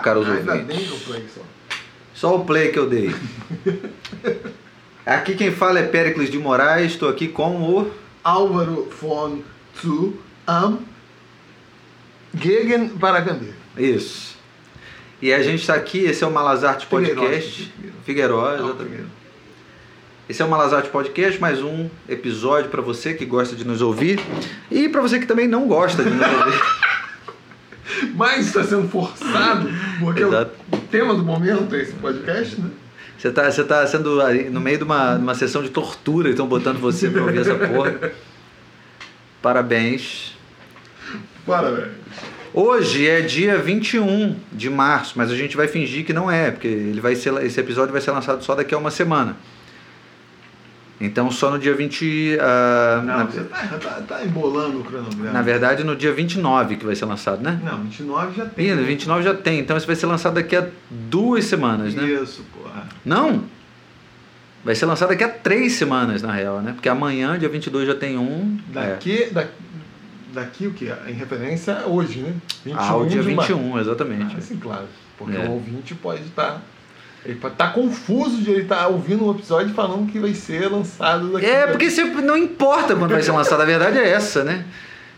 Olá, caros Ainda ouvintes. eu play só. Só o play que eu dei. Aqui quem fala é Péricles de Moraes, estou aqui com o. Álvaro von zu am Gegen Paracambi. Isso. E a gente está aqui, esse é o Malazarte Podcast. Exatamente. Esse é o Malazarte Podcast, mais um episódio para você que gosta de nos ouvir e para você que também não gosta de nos ouvir. Mas está sendo forçado, porque Exato. o tema do momento é esse podcast, né? Você está você tá sendo no meio de uma, de uma sessão de tortura e estão botando você para ouvir essa porra. Parabéns. Parabéns. Hoje é dia 21 de março, mas a gente vai fingir que não é, porque ele vai ser, esse episódio vai ser lançado só daqui a uma semana. Então só no dia 20. ah, Não, na, você tá, tá, tá embolando o cronograma. na verdade, no dia 29 que vai ser lançado, né? Não, 29 já tem. Ih, 29 já tem, então esse vai ser lançado daqui a duas semanas, né? Isso, porra. Não! Vai ser lançado daqui a três semanas, na real, né? Porque amanhã, dia 22, já tem um. é. Daqui, da, daqui o que? Em referência hoje, né? 21 Ah, o dia de março. 21, exatamente. Ah, sim, claro. Porque É. o ouvinte pode estar. Ele pode estar confuso de ele estar ouvindo um episódio falando que vai ser lançado daqui É, porque sempre não importa quando vai ser lançado, a verdade é essa, né?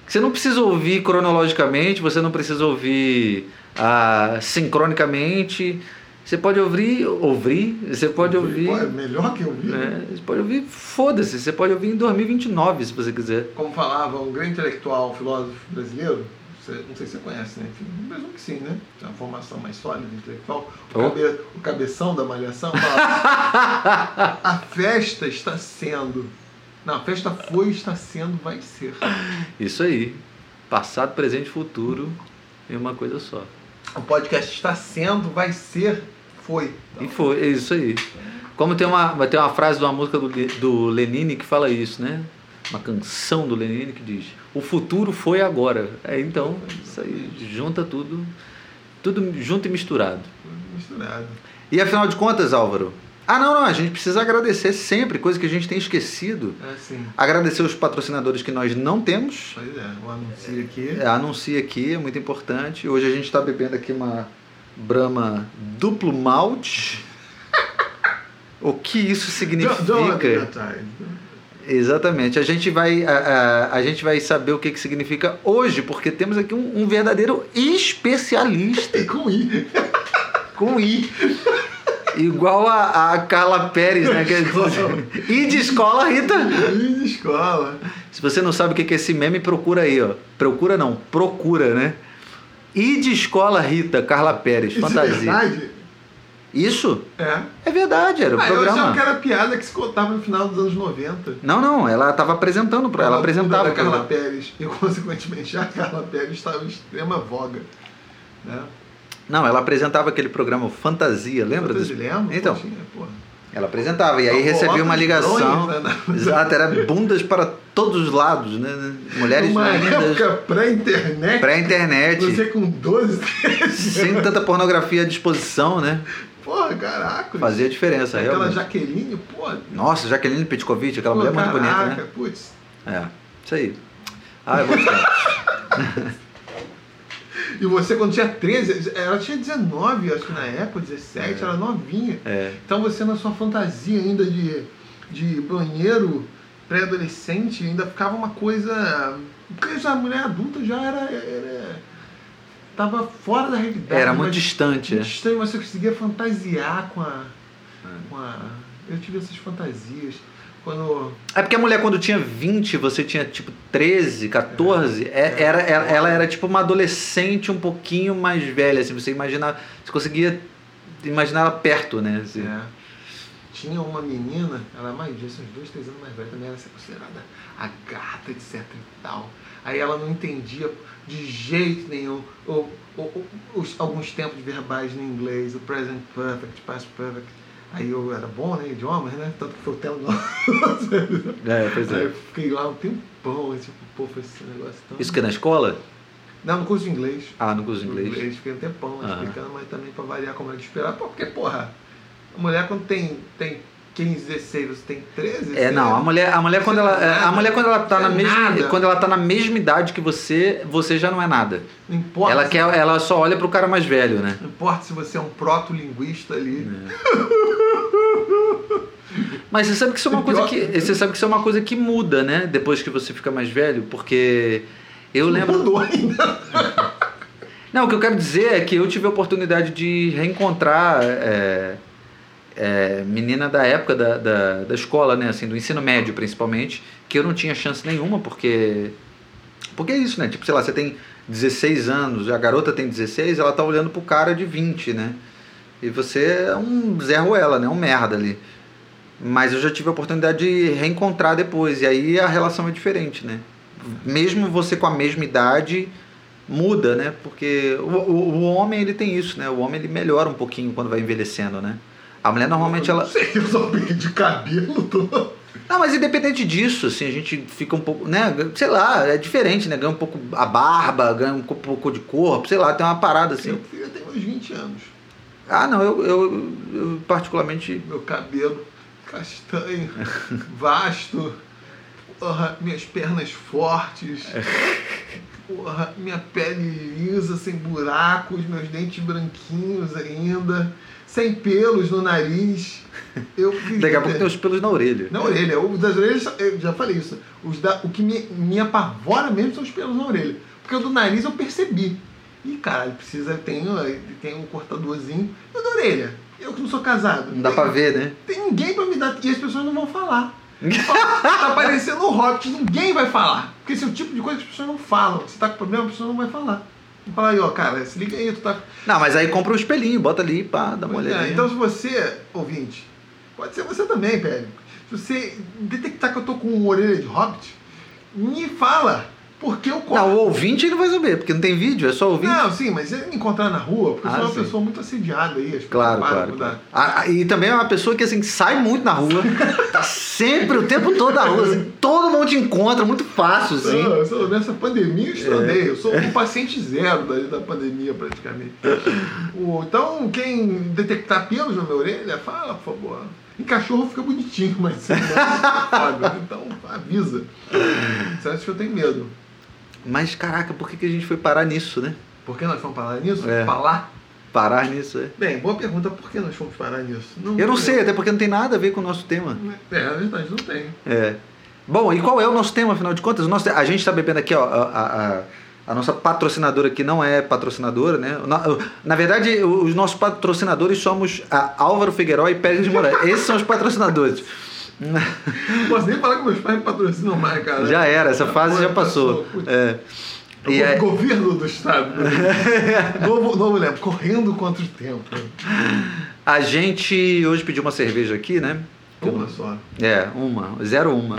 Você não precisa ouvir cronologicamente, você não precisa ouvir ah, sincronicamente. Você pode ouvir, ouvir, você pode ouvir. É melhor que ouvir. né? Você pode ouvir, foda-se, você pode ouvir em 2029 se você quiser. Como falava um grande intelectual, filósofo brasileiro, você- não sei se você conhece, né? Enfim, mesmo que sim, né? Tem uma formação mais sólida intelectual. O, Oh. cabe- o cabeção da malhação fala: a festa está sendo. Não, a festa foi, está sendo, vai ser. Isso aí. Passado, presente e futuro em uma coisa só. O podcast está sendo, vai ser, foi. E foi, é isso aí. Como tem uma, ter uma frase de uma música do, do Lenine que fala isso, né? Uma canção do Lenine que diz: O futuro foi agora. É, então, isso aí, junta tudo, tudo junto e misturado. Misturado. E afinal de contas, Álvaro? Ah, não, não, a gente precisa agradecer sempre, coisa que a gente tem esquecido. É assim. Agradecer os patrocinadores que nós não temos. Pois é, um anúncio aqui. É, anuncia aqui, é muito importante. Hoje a gente está bebendo aqui uma Brahma duplo malte. O que isso significa? Don't- don't me die. Exatamente. A gente vai, a, a, a gente vai saber o que, que significa hoje, porque temos aqui um, um verdadeiro especialista E com I. com I. Igual a, a Carla Pérez, né? Que é- I de escola, Rita. I de escola. Se você não sabe o que é esse meme, procura aí, ó. Procura não, procura, né? I de escola, Rita, Carla Pérez, Isso fantasia. é verdade? Isso? É. É verdade, era o Ah, eu achava programa. que era piada que se contava no final dos anos 90. Não, não, ela estava apresentando, pra- ela apresentava. da o Carla programa. Pérez. E, consequentemente, a Carla Pérez estava em extrema voga. Né? Não, ela apresentava aquele programa Fantasia, lembra Fantasia, disso? lembro, Então, porra. ela apresentava e aí recebia uma ligação. bronhas, né? Exato, era bundas para todos os lados, né? Mulheres Numa lindas, época pré-internet. pré-internet, Você com 12, 13 sem tanta pornografia à disposição, né? Porra, caraca. Fazia diferença, Aquela realmente. Jaqueline, pô. Nossa, Jaqueline Petkovic, aquela pô, mulher muito bonita, caraca, né? Putz. É, isso aí. Ah, eu gostava. E você, quando tinha 13, ela tinha 19, acho que na época, 17, era novinha. É. Então você, na sua fantasia ainda de, de banheiro pré-adolescente, ainda ficava uma coisa. Porque já a mulher adulta já era. era tava fora da realidade. Era muito mas- distante, muito é. distante, mas você conseguia fantasiar com a, com a. Eu tive essas fantasias. Quando. É porque a mulher, quando tinha 20, você tinha tipo 13, 14, é- era, ela, ela era tipo uma adolescente um pouquinho mais velha, assim, você imaginava, você conseguia imaginar ela perto, né? assim. É, tinha uma menina, ela é mais disso, uns dois, três anos mais velha, também era considerada a gata, etc e tal. Aí ela não entendia de jeito nenhum o, o- o- os, alguns tempos verbais no inglês, o present perfect, past perfect. Aí eu era bom, né? Idiomas, né? Tanto que foi o tema nosso. É, pois Aí é. eu fiquei lá um tempão, tipo, pô, foi esse negócio tão. Isso que é na escola? Não, no curso de inglês. Ah, no curso de No inglês. Fiquei um tempão Aham. explicando, mas também pra variar como era de esperar. Pô, porque, porra, a mulher quando tem, tem 15, 16, você tem 13? É, não, a mulher, a mulher quando ela, é, a mulher quando ela tá na é mesma, nada. quando ela tá na mesma idade que você, você já não é nada. Não importa. Ela quer, ela só olha pro cara mais velho, né? Não importa se você é um proto-linguista ali. Mas você sabe que isso é uma É coisa que, você sabe que isso é uma coisa que muda, né? Depois que você fica mais velho, porque eu Não lembro mudou ainda. Não, o que eu quero dizer é que eu tive a oportunidade de reencontrar é, é, menina da época da, da, da escola, né? Assim, do ensino médio, principalmente, que eu não tinha chance nenhuma, porque. Porque é isso, né? Tipo, sei lá, você tem 16 anos, a garota tem 16, ela tá olhando pro cara de 20, né? E você é um Zé Ruela, né? Um merda ali. Mas eu já tive a oportunidade de reencontrar depois, e aí a relação é diferente, né? Mesmo você com a mesma idade, muda, né? Porque o, o, o homem ele tem isso, né? O homem ele melhora um pouquinho quando vai envelhecendo, né? A mulher normalmente ela. Não sei, eu só perdi cabelo. Tô... Não, mas independente disso, assim, a gente fica um pouco, né? Sei lá, é diferente, né? Ganha um pouco a barba, ganha um pouco de corpo, sei lá, tem uma parada assim. Eu, eu tenho uns 20 anos. Ah, não, eu, eu, eu particularmente. Meu cabelo castanho, vasto. Porra, minhas pernas fortes. Porra, minha pele lisa, sem buracos, meus dentes branquinhos ainda. Sem pelos no nariz. Eu Daqui a pouco tem os pelos na orelha. Na orelha. Os das orelhas, eu já falei isso. Os da, o que me, me apavora mesmo são os pelos na orelha. Porque o do nariz eu percebi. Ih, caralho, precisa, tem, tem um cortadorzinho. E o da orelha? Eu que não sou casado. Não dá tem, pra ver, né? Tem ninguém pra me dar. E as pessoas não vão falar. tá parecendo um Hobbit, ninguém vai falar. Porque esse é o tipo de coisa que as pessoas não falam. Se tá com problema, a pessoa não vai falar. Vou falar aí, ó, cara, se liga aí, tu tá. Não, mas aí compra um espelhinho, bota ali, pá, dá uma Pois é, então se você, ouvinte, pode ser você também, Pérez. Se você detectar que eu tô com uma orelha de Hobbit, me fala. Porque eu corto. Não, o ouvinte ele vai saber, porque não tem vídeo, é só ouvinte. Não, sim, mas ele me encontrar na rua, porque eu Ah, sou uma sim. pessoa muito assediada aí. As Claro, claro. claro. Ah, ah, e também é uma pessoa que assim sai muito na rua, tá sempre o tempo todo na rua, assim, todo mundo te encontra, muito fácil, assim. Não, eu sou- nessa pandemia eu. Eu É. sou um paciente zero da, da pandemia, praticamente. O- então, quem detectar pelos na minha orelha, fala, por favor. Em cachorro fica bonitinho, mas é foda. Então, avisa. Você acha que eu tenho medo? Mas caraca, por que, que a gente foi parar nisso, né? Por que nós fomos parar nisso? É. Falar? Parar nisso, é. Bem, boa pergunta. Por que nós fomos parar nisso? Eu não sei, até porque não tem nada a ver com o nosso tema. É, na verdade, não tem. É. Bom, e qual é o nosso tema, afinal de contas? Nosso, a gente está bebendo aqui, ó, a, a, a- a nossa patrocinadora aqui não é patrocinadora, né? Na, na verdade, os nossos patrocinadores somos a Álvaro Figueiró e Pérez de Moraes. Esses são os patrocinadores. Não posso nem falar que meus pais me patrocinam mais, cara. Já era, essa fase já passou. Putz. É. O E é- governo do estado. novo, novo lembro, correndo contra o tempo. a gente hoje pediu uma cerveja aqui, né? Uma só. É, uma, zero uma.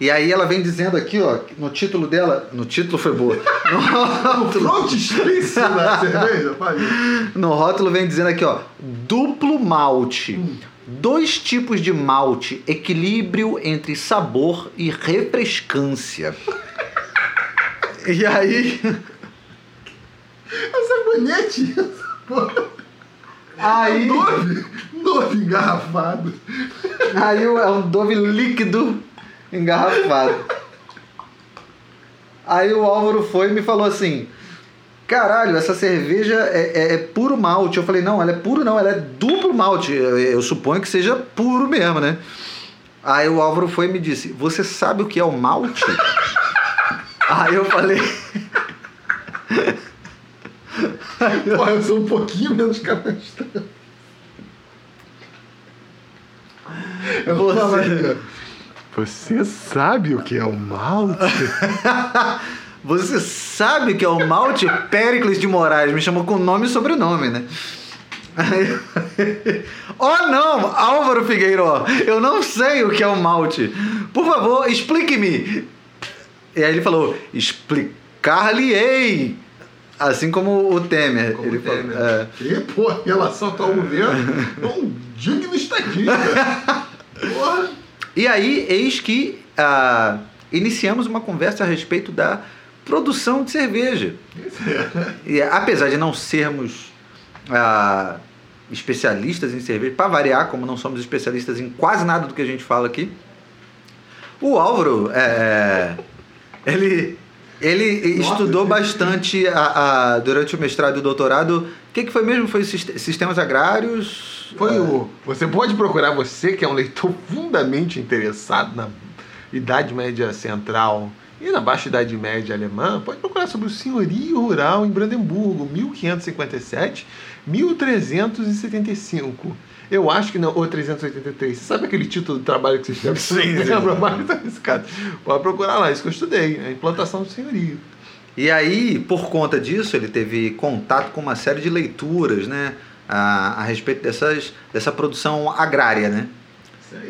E aí ela vem dizendo aqui, ó, no título dela, no título foi boa. No O rótulo, da cerveja, pai. no rótulo vem dizendo aqui, ó, duplo malte. Dois tipos de malte, equilíbrio entre sabor e refrescância. E aí, É sabonete. Aí, Dove. Dove engarrafado. aí é um Dove líquido engarrafado. Aí o Álvaro foi e me falou assim: Caralho, essa cerveja é, é- é puro malte. Eu falei: Não, ela é puro não, ela é duplo malte. Eu, eu suponho que seja puro mesmo, né? Aí o Álvaro foi e me disse: Você sabe o que é o malte? Aí eu falei: Pô, eu sou um pouquinho menos canastrão. Eu Você-. Você sabe o que é o malte? Você sabe que é o malte Péricles de Moraes? Me chamou com nome e sobrenome, né? Oh não, Álvaro Figueiró, eu não sei o que é o malte. Por favor, explique-me. E aí ele falou, explicar-lhe-ei. Assim como o Temer. Como ele Temer. Falou, é. E, pô, em relação ao governo, é um digno estadista. Porra. E aí, eis que ah, iniciamos uma conversa a respeito da produção de cerveja. E apesar de não sermos ah, especialistas em cerveja, para variar, como não somos especialistas em quase nada do que a gente fala aqui. O Álvaro, é, ele, ele Nossa, estudou bastante a, a, durante o mestrado e o doutorado. O que, que foi mesmo? Foi sistemas agrários? Foi o. Você pode procurar, você que é um leitor fundamente interessado na Idade Média Central e na Baixa Idade Média Alemã, pode procurar sobre o senhorio rural em Brandemburgo, 1557, 1375. Eu acho que não, ou 383. Você sabe aquele título do trabalho que você escreve? Sim. Lembra mais arriscado. Pode procurar lá, isso que eu estudei, a implantação do senhorio. E aí, por conta disso, ele teve contato com uma série de leituras, né? A, a respeito dessas, dessa produção agrária, né?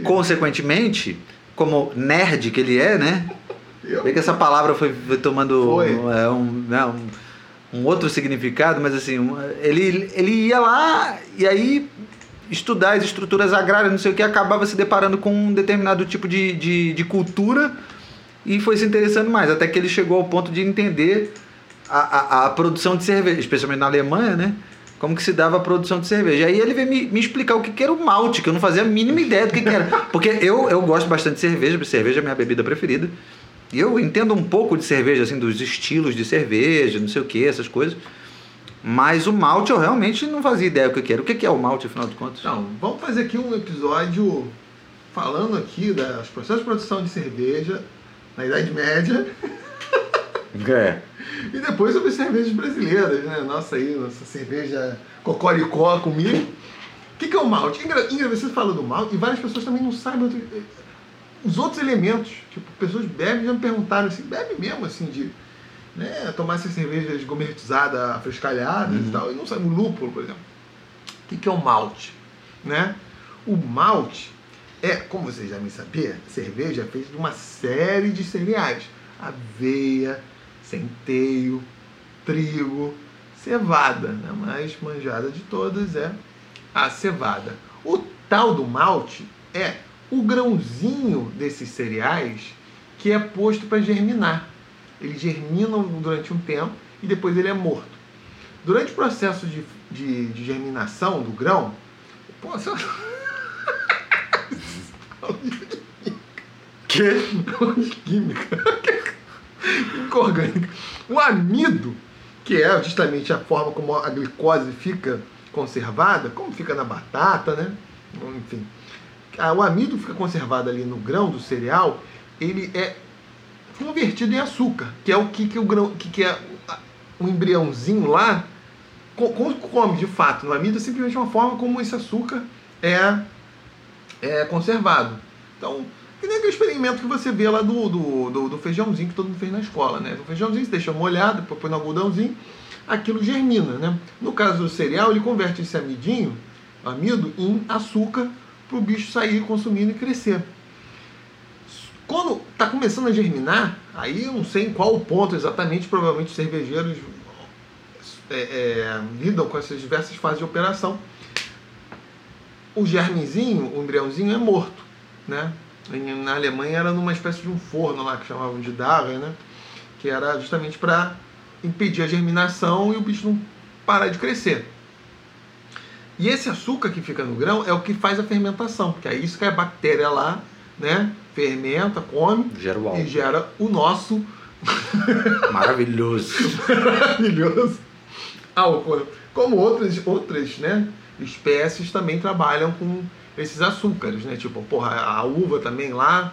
Consequentemente, como nerd que ele é, né? Vê que essa palavra foi, foi tomando foi. É, um, né, um, um, outro significado, mas assim, ele, ele ia lá e aí estudar as estruturas agrárias, não sei o que, acabava se deparando com um determinado tipo de, de, de cultura e foi se interessando mais, até que ele chegou ao ponto de entender a, a, a, produção de cerveja, especialmente na Alemanha, né? Como que se dava a produção de cerveja. Aí ele veio me, me explicar o que, que era o malte, que eu não fazia a mínima ideia do que, que era. Porque eu, eu gosto bastante de cerveja, cerveja é minha bebida preferida. E eu entendo um pouco de cerveja, assim, dos estilos de cerveja, não sei o que, essas coisas. Mas o malte eu realmente não fazia ideia do que era. O que é o malte, afinal de contas? Então, vamos fazer aqui um episódio falando aqui dos processos de produção de cerveja na Idade Média. É. e depois sobre cervejas brasileiras, né? Nossa aí, nossa cerveja cocoricó comigo. O que, que é o malte? Ingrid, você fala do malte e várias pessoas também não sabem os outros elementos. Tipo, pessoas bebem já me perguntaram assim, bebe mesmo assim de né, tomar essas cervejas gourmetizadas, frescalhadas uhum. e tal, e não sabe o lúpulo, por exemplo. O que, que é o malte? Né? O malte é, como vocês já me sabiam, cerveja é feita de uma série de cereais. Aveia, centeio, trigo, cevada. Né? A mais manjada de todas é a cevada. O tal do malte é o grãozinho desses cereais que é posto para germinar. Eles germinam durante um tempo e depois ele é morto. Durante o processo de, de, de germinação do grão, que? Química orgânica. O amido, que é justamente a forma como a glicose fica conservada, como fica na batata, né? Enfim. O amido fica conservado ali no grão do cereal, ele é convertido em açúcar, que é o que, que o grão, que, que é o embriãozinho lá come de fato. No amido é simplesmente uma forma como esse açúcar é, é conservado. Então, que nem aquele experimento que você vê lá do, do, do, do feijãozinho que todo mundo fez na escola, né? O feijãozinho você deixa molhado, depois põe no algodãozinho, aquilo germina, né? No caso do cereal, ele converte esse amidinho, amido, em açúcar para o bicho sair consumindo e crescer. Quando está começando a germinar, aí eu não sei em qual ponto exatamente, provavelmente os cervejeiros é, é, lidam com essas diversas fases de operação. O germezinho, o embriãozinho é morto, né? Na Alemanha era numa espécie de um forno lá que chamavam de Darren, né? Que era justamente para impedir a germinação e o bicho não parar de crescer. E esse açúcar que fica no grão é o que faz a fermentação, que é isso que a bactéria lá, né? fermenta, come gera o e gera o nosso maravilhoso maravilhoso álcool. Como outras outras, né, espécies também trabalham com esses açúcares, né? Tipo, porra, a uva também lá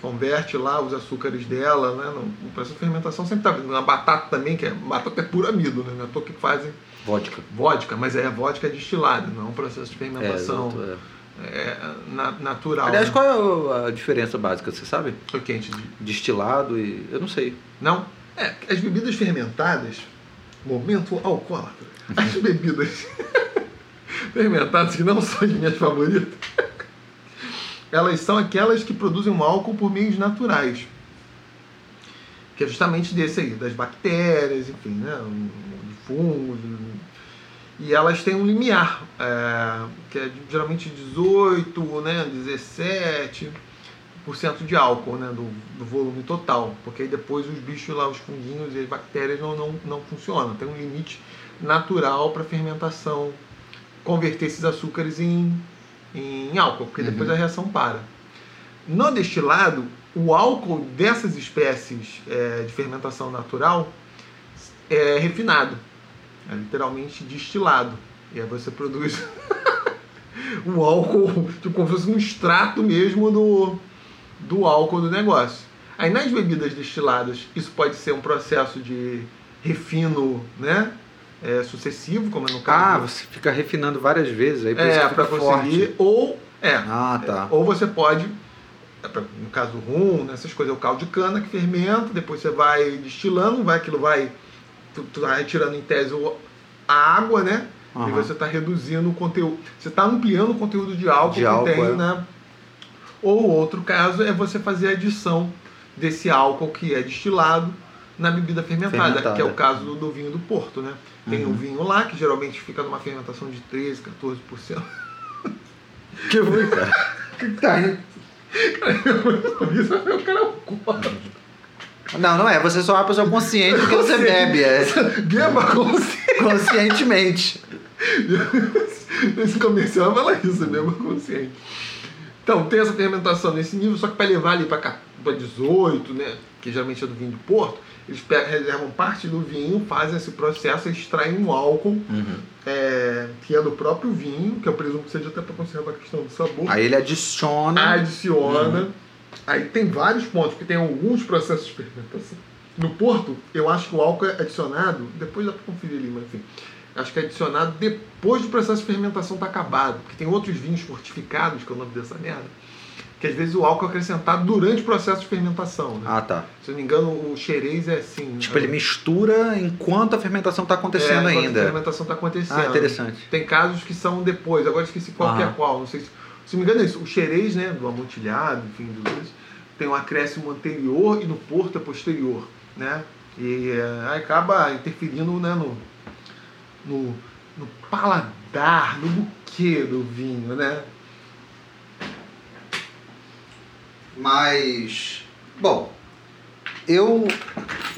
converte lá os açúcares dela, né? No processo de fermentação sempre tá na batata também, que é batata é puro amido, né? Não é que fazem vodka. Vodka, mas é vodka destilada, não é um processo de fermentação. É, exato, é é, na, natural. Aliás, né? qual é a diferença básica, você sabe? O quente. Destilado e. Eu não sei. Não? É, as bebidas fermentadas, momento alcoólatra, as bebidas fermentadas, que não são as minhas favoritas, elas são aquelas que produzem um álcool por meios naturais. Que é justamente desse aí, das bactérias, enfim, né? Fungos, e elas têm um limiar, é, que é geralmente 18, né, 17% de álcool né, do, do, volume total, porque aí depois os bichos lá, os funguinhos e as bactérias não, não, não funcionam. Tem um limite natural para fermentação converter esses açúcares em, em álcool, porque depois a reação para. No destilado, o álcool dessas espécies é, de fermentação natural é refinado, é literalmente destilado. E aí você produz o álcool, tipo como se fosse um extrato mesmo do, do álcool do negócio. Aí nas bebidas destiladas, isso pode ser um processo de refino, né? É, sucessivo, como é no caso. Ah, você fica refinando várias vezes aí é, para conseguir. forte. Ou, é, Ah, tá. ou você pode, é no caso do rum, né, essas coisas, é o caldo de cana que fermenta, depois você vai destilando, vai, aquilo vai, tu, tu vai tirando em tese a água, né? E Aham. você está reduzindo o conteúdo, você está ampliando o conteúdo de álcool De que álcool, tem, é. né? Ou outro caso é você fazer a adição desse álcool que é destilado na bebida fermentada, Fermentada. que é o caso do, do vinho do Porto, né? Tem Uhum. o vinho lá, que geralmente fica numa fermentação de 13, 14%. Que foi, cara? que tá rindo? Isso é o cara alcoólatra. Não, não é. Você só é uma pessoa consciente do que você bebe. É. Beba consciente. Conscientemente. Esse comercial fala isso, beba consciente. Então, tem essa fermentação nesse nível, só que para levar ali para 18, né, que geralmente é do vinho de Porto, eles pegam, reservam parte do vinho, fazem esse processo extraem um álcool Uhum. é, que é do próprio vinho, que eu presumo que seja até para conservar a questão do sabor. Aí ele adiciona. adiciona. Aí tem vários pontos, porque tem alguns processos de fermentação. No Porto, eu acho que o álcool é adicionado, depois dá pra conferir ali, mas enfim. Acho que é adicionado depois do processo de fermentação estar acabado. Porque tem outros vinhos fortificados, que é o nome dessa merda, que às vezes o álcool é acrescentado durante o processo de fermentação. Né? Ah, tá. Se eu não me engano, o xerez é assim. Tipo, ele mistura enquanto a fermentação tá acontecendo é, enquanto A ainda. fermentação está acontecendo. Ah, interessante. Tem casos que são depois, agora esqueci qual que é qual. Não sei se. Se me engano é isso. O xerez, né, do amontilhado, enfim, do tem um acréscimo anterior e no porto é posterior, né? E é, acaba interferindo né, no, no, no paladar, no buquê do vinho, né? Mas, bom, eu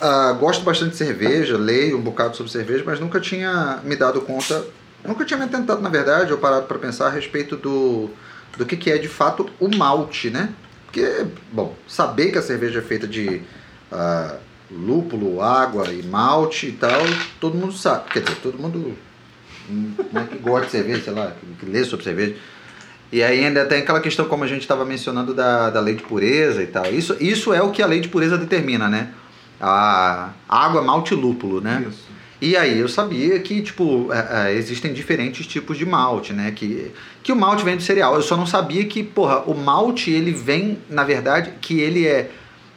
ah, gosto bastante de cerveja, leio um bocado sobre cerveja, mas nunca tinha me dado conta, nunca tinha me atentado, na verdade, ou parado para pensar a respeito do, do que, que é de fato o malte, né? Porque, bom, saber que a cerveja é feita de ah, lúpulo, água e malte e tal, todo mundo sabe. Quer dizer, todo mundo né, que gosta de cerveja, sei lá, que lê sobre cerveja. E aí ainda tem aquela questão, como a gente estava mencionando, da, da lei de pureza e tal. Isso, isso é o que a lei de pureza determina, né? A água, malte e lúpulo, né? Isso. E aí eu sabia que, tipo, é, é, existem diferentes tipos de malte, né? Que, que o malte vem do cereal. Eu só não sabia que, porra, o malte, ele vem, na verdade, que ele é...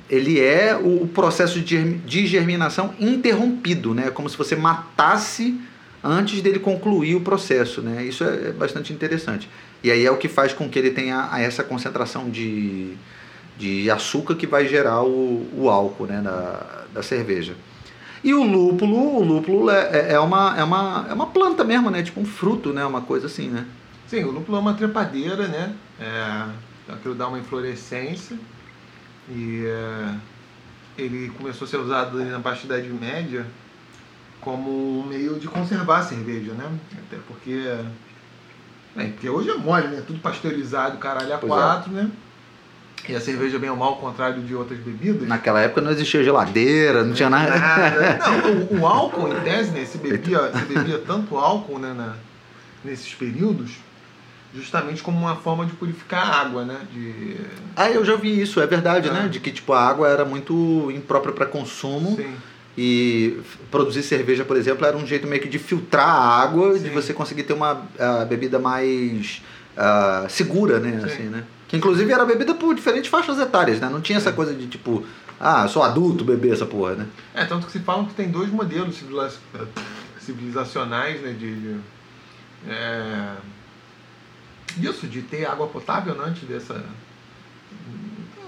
Ele é o, o processo de, germi- de germinação interrompido, né? Como se você matasse antes dele concluir o processo, né? Isso é, é bastante interessante. E aí é o que faz com que ele tenha essa concentração de, de açúcar que vai gerar o, o álcool, né? Da, da cerveja. E o lúpulo, o lúpulo é, é, uma, é, uma, é uma planta mesmo, né? Tipo um fruto, né? Uma coisa assim, né? Sim, o lúpulo é uma trepadeira, né? É, aquilo dá uma inflorescência e é, ele começou a ser usado na Baixa Idade Média como um meio de conservar a cerveja, né? Até porque, bem, porque hoje é mole, né? Tudo pasteurizado, caralho, a Pois é. quatro, né? E a cerveja bem ou mal, ao contrário de outras bebidas. Naquela época não existia geladeira, não tinha nada. Nada. Não, o, o álcool, em tese, né? Se bebia, se bebia tanto álcool né, na- nesses períodos, justamente como uma forma de purificar a água, né? De, Ah, eu já vi isso, é verdade, É. né? De que tipo a água era muito imprópria para consumo sim, e produzir cerveja, por exemplo, era um jeito meio que de filtrar a água e de Sim. você conseguir ter uma ah, bebida mais ah, segura, né? Sim. Assim, né? Que inclusive era bebida por diferentes faixas etárias, né? Não tinha essa coisa de tipo, ah, sou adulto beber essa porra, né? É, tanto que se falam que tem dois modelos civiliza- civilizacionais, né? De, de, é, isso, de ter água potável né, antes dessa.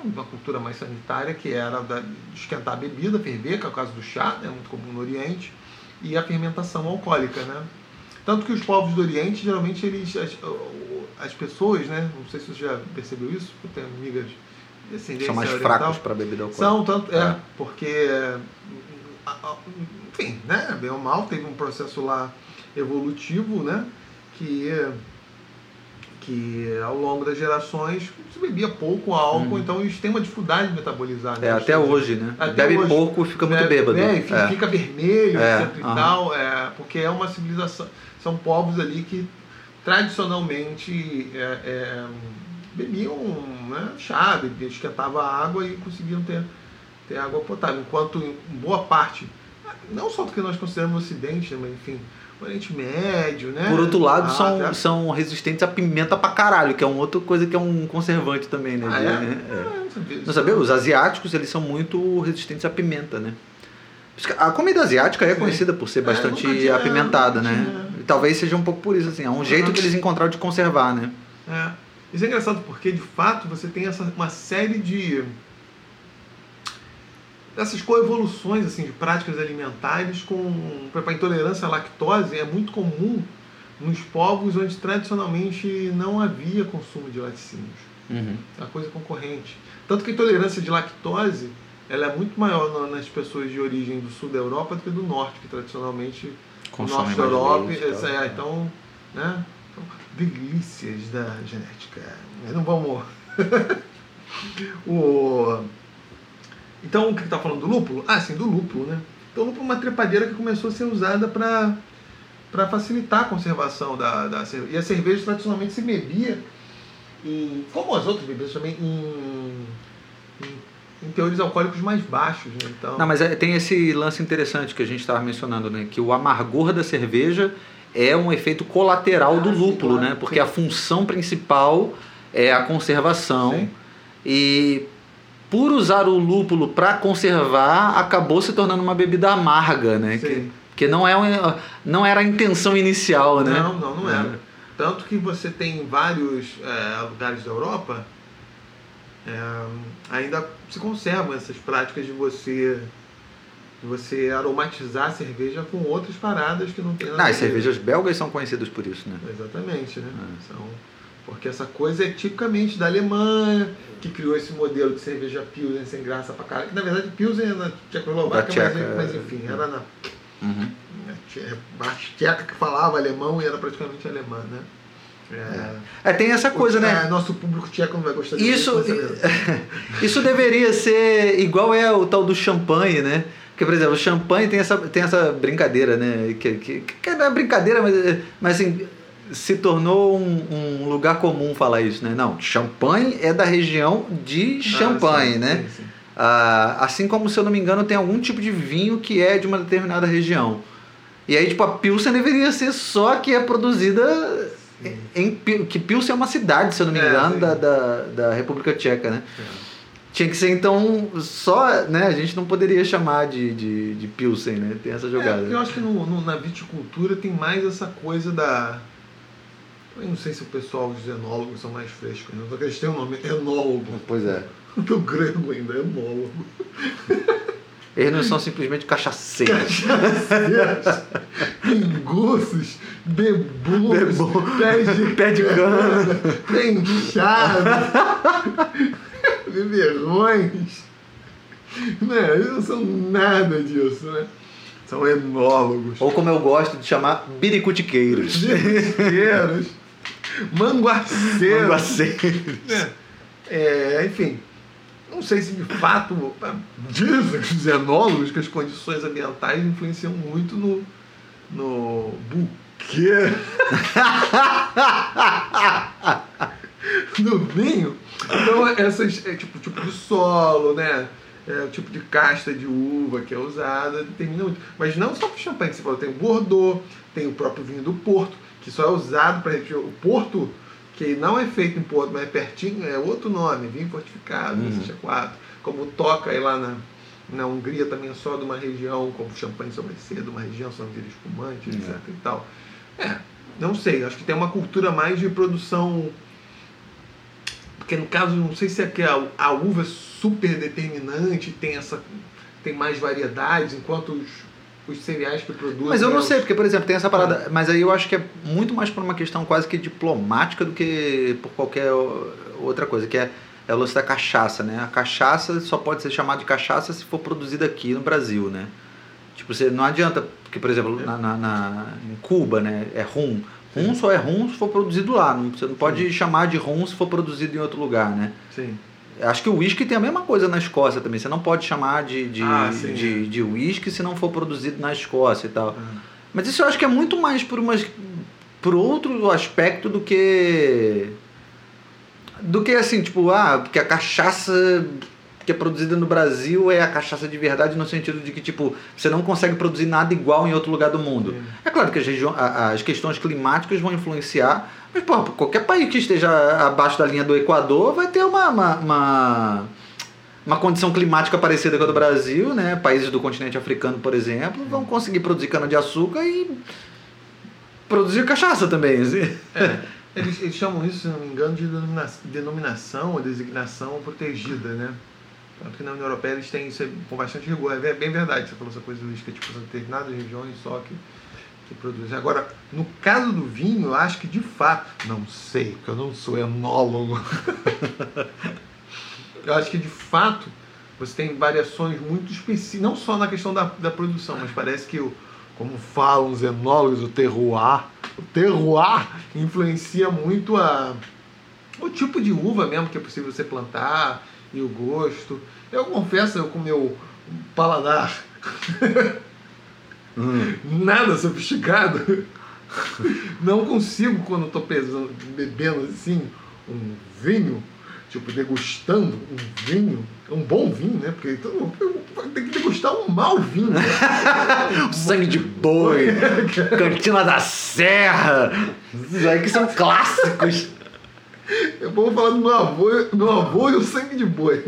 Uma cultura mais sanitária, que era da, esquentar a bebida, ferver, que é o caso do chá, né, muito comum no Oriente, e a fermentação alcoólica, né? Tanto que os povos do Oriente, geralmente, eles. As, as pessoas, né? Não sei se você já percebeu isso, eu tenho amigas de ascendência São mais oriental. fracos para bebida alcoólica. São, tanto, é, É. porque, enfim, né, bem ou mal, teve um processo lá evolutivo, né, que que ao longo das gerações se bebia pouco álcool, Uhum. então eles têm uma dificuldade de metabolizar. né? É, até hoje, né? Até Bebe hoje. pouco e fica muito Bebe- bêbado. É, enfim, É. fica vermelho, É, etc e tal, é, porque é uma civilização. São povos ali que tradicionalmente é, é, bebiam né, chá, esquentava a água e conseguiam ter, ter água potável. Enquanto em boa parte, não só do que nós consideramos Ocidente, mas enfim, o Oriente Médio, né? Por outro lado, Ah, são, são resistentes a pimenta pra caralho, que é uma outra coisa que é um conservante também, né? Ah, é? É. Ah, não sabia Não sabia? Os asiáticos, eles são muito resistentes à pimenta, né? A comida asiática é Sim. conhecida por ser É, bastante apimentada, né? Talvez seja um pouco por isso, assim. É um jeito que eles encontraram de conservar, né? É. Isso é engraçado porque, de fato, você tem essa, uma série de dessas coevoluções assim, de práticas alimentares com exemplo, a intolerância à lactose é muito comum nos povos onde tradicionalmente não havia consumo de laticínios. Uhum. É uma coisa concorrente. Tanto que a intolerância de lactose ela é muito maior nas pessoas de origem do sul da Europa do que do norte, que tradicionalmente Consome norte da Europa, leite é, então, né? Então, delícias da genética. Não vamos. o... Então, o que está falando do lúpulo? Ah, sim, do lúpulo, né? Então, o lúpulo é uma trepadeira que começou a ser usada para para facilitar a conservação da, da cerveja. E a cerveja tradicionalmente se bebia, em, como as outras bebidas também, em, em, em teores alcoólicos mais baixos. Né? Então, Não, mas é- tem esse lance interessante que a gente estava mencionando, né? Que o amargor da cerveja é um efeito colateral do Ah, sim, lúpulo, claro, né? Porque sim. a função principal é a conservação. Sim. E por usar o lúpulo para conservar, acabou se tornando uma bebida amarga, né? Sim. Que, que não, é, um- não era a intenção inicial, né? Não, não, não era. Tanto que você tem em vários é, lugares da Europa, é, ainda se conservam essas práticas de você de você aromatizar a cerveja com outras paradas que não tem nada Ah, as cervejas belgas são conhecidas por isso, né? Exatamente, né? É. São, porque essa coisa é tipicamente da Alemanha, que criou esse modelo de cerveja Pilsen sem graça pra caralho. Que na verdade Pilsen é na Tchecoslováquia, Da mas, Tcheca, mas é. enfim, era na, Uhum. tche- a tcheca que falava alemão e era praticamente alemã, né? É. É, tem essa coisa, O- né? é, nosso público tcheco não vai gostar Isso, isso deveria ser igual é o tal do champanhe, né? Porque, por exemplo, o champanhe tem essa, tem essa brincadeira, né? Que, que, que não é brincadeira, mas, mas assim, se tornou um, um lugar comum falar isso, né? Não, champanhe é da região de Champagne, Ah, sim, né? sim, sim. Ah, assim como, se eu não me engano, tem algum tipo de vinho que é de uma determinada região. E aí, tipo, a Pilsen deveria ser só que é produzida em que Pilsen é uma cidade, se eu não me É, engano, sim. da, da, da República Tcheca, né? Tinha que ser, então, só, né? A gente não poderia chamar de, de, de Pilsen, né? Tem essa É, jogada. porque eu acho que no, no- na viticultura tem mais essa coisa da. Eu não sei se o pessoal, os enólogos são mais frescos, né? Só que eles têm o nome enólogo. Pois é. Do grego ainda, enólogo. Eles não são simplesmente cachaceiros. Cachaceiros, pinguços, bebuns, Bebum. pés de Pé de cana. pé inchado, beberrões. Né? Eles não são nada disso, né? São enólogos. Ou como eu gosto de chamar, biricutiqueiros. Gineteeiros, manguaceiros. Manguaceiros. né? É, enfim, não sei se de fato dizem os enólogos que as condições ambientais influenciam muito no, no buquê do vinho. Então, essas, é, tipo, tipo de solo, né? É, o tipo de casta de uva que é usada determina muito. Mas não só para o champanhe, você falou, tem o Bordeaux, tem o próprio vinho do Porto, que só é usado para o Porto, que não é feito em Porto, mas é pertinho, é outro nome, vinho fortificado, Uhum. CX4, como toca aí lá na, na Hungria também é só de uma região, como champanhe de uma região, só vira espumante, etc É. e tal. É, não sei, acho que tem uma cultura mais de produção porque no caso, não sei se é que a, a uva é super determinante, tem essa tem mais variedades, enquanto os, os cereais que produzem. Mas eu não né, sei, porque, por exemplo, tem essa parada. Mas aí eu acho que é muito mais por uma questão quase que diplomática do que por qualquer outra coisa, que é, é o lance da cachaça, né? A cachaça só pode ser chamada de cachaça se for produzida aqui no Brasil, né? Tipo, você não adianta, porque, por exemplo, na, na- na- em Cuba, né? É rum. Rum só é rum se for produzido lá. Não, você não pode chamar de rum se for produzido em outro lugar, né? Sim. Acho que o uísque tem a mesma coisa na Escócia também. Você não pode chamar de, de, Ah, sim, de, de uísque se não for produzido na Escócia e tal. Ah. Mas isso eu acho que é muito mais por, umas, por outro aspecto do que. Do que assim, tipo, ah, porque a cachaça que é produzida no Brasil é a cachaça de verdade no sentido de que, tipo, você não consegue produzir nada igual em outro lugar do mundo. Sim. É claro que as, as questões climáticas vão influenciar, mas, pô, qualquer país que esteja abaixo da linha do Equador vai ter uma, uma, uma, uma condição climática parecida com a do Brasil, né? Países do continente africano, por exemplo, vão conseguir produzir cana-de-açúcar e produzir cachaça também. assim. É, eles, eles chamam isso, se não me engano, de denomina- denominação ou designação protegida, né? Tanto que na União Europeia eles têm isso com bastante rigor. É bem verdade, você falou essa coisa do uísque, tipo, são determinadas regiões só que, que produzem. Agora, no caso do vinho, eu acho que de fato, não sei, porque eu não sou enólogo. eu acho que de fato você tem variações muito específicas, não só na questão da, da produção, mas parece que o, como falam os enólogos, o terroir, o terroir influencia muito a, o tipo de uva mesmo que é possível você plantar e o gosto. Eu confesso, eu com meu paladar nada sofisticado, não consigo quando estou pesando, bebendo assim um vinho, tipo degustando um vinho, um bom vinho, né? Porque então, eu tenho que degustar um mau vinho. né? Sangue de boi, cantina da serra, isso aí que são clássicos. Eu vou falar do meu avô, meu avô e o sangue de boi.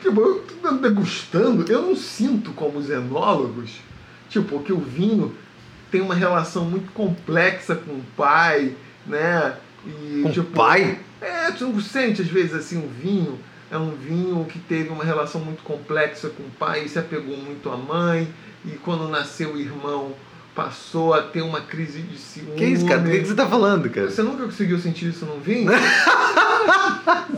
Tipo, eu tô degustando, eu não sinto como os enólogos, tipo, que o vinho tem uma relação muito complexa com o pai, né? E, Com o tipo, pai? É, tu não sente às vezes assim, um vinho é um vinho que teve uma relação muito complexa com o pai e se apegou muito à mãe, e quando nasceu o irmão passou a ter uma crise de ciúme. Que isso, cara? Do que, que você tá falando, cara? Você nunca conseguiu sentir isso num vinho?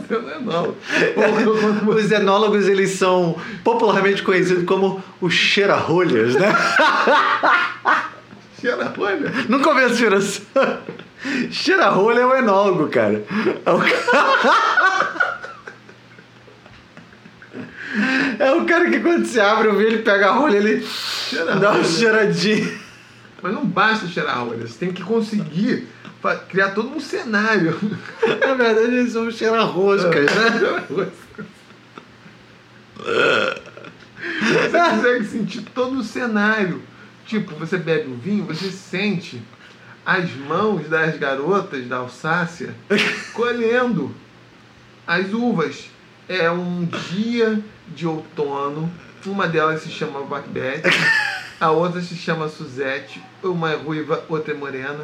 Não é. Os enólogos, eles são popularmente conhecidos como os cheira-rolhas, né? Cheira, olha. Nunca ouvi essa geração. Cheira-rolha é o enólogo, cara. É o cara... É o cara que quando você abre o vinho, ele pega a rolha, ele dá uma cheiradinha. Mas não basta cheirar a rolha, você tem que conseguir criar todo um cenário. Na verdade, eles são cheira-roscas, né? Você consegue sentir todo o cenário. Tipo, você bebe o vinho, você sente as mãos das garotas da Alsácia colhendo as uvas. É um dia de outono. Uma delas se chama Macbeth, a outra se chama Suzette. Uma é ruiva, outra é morena.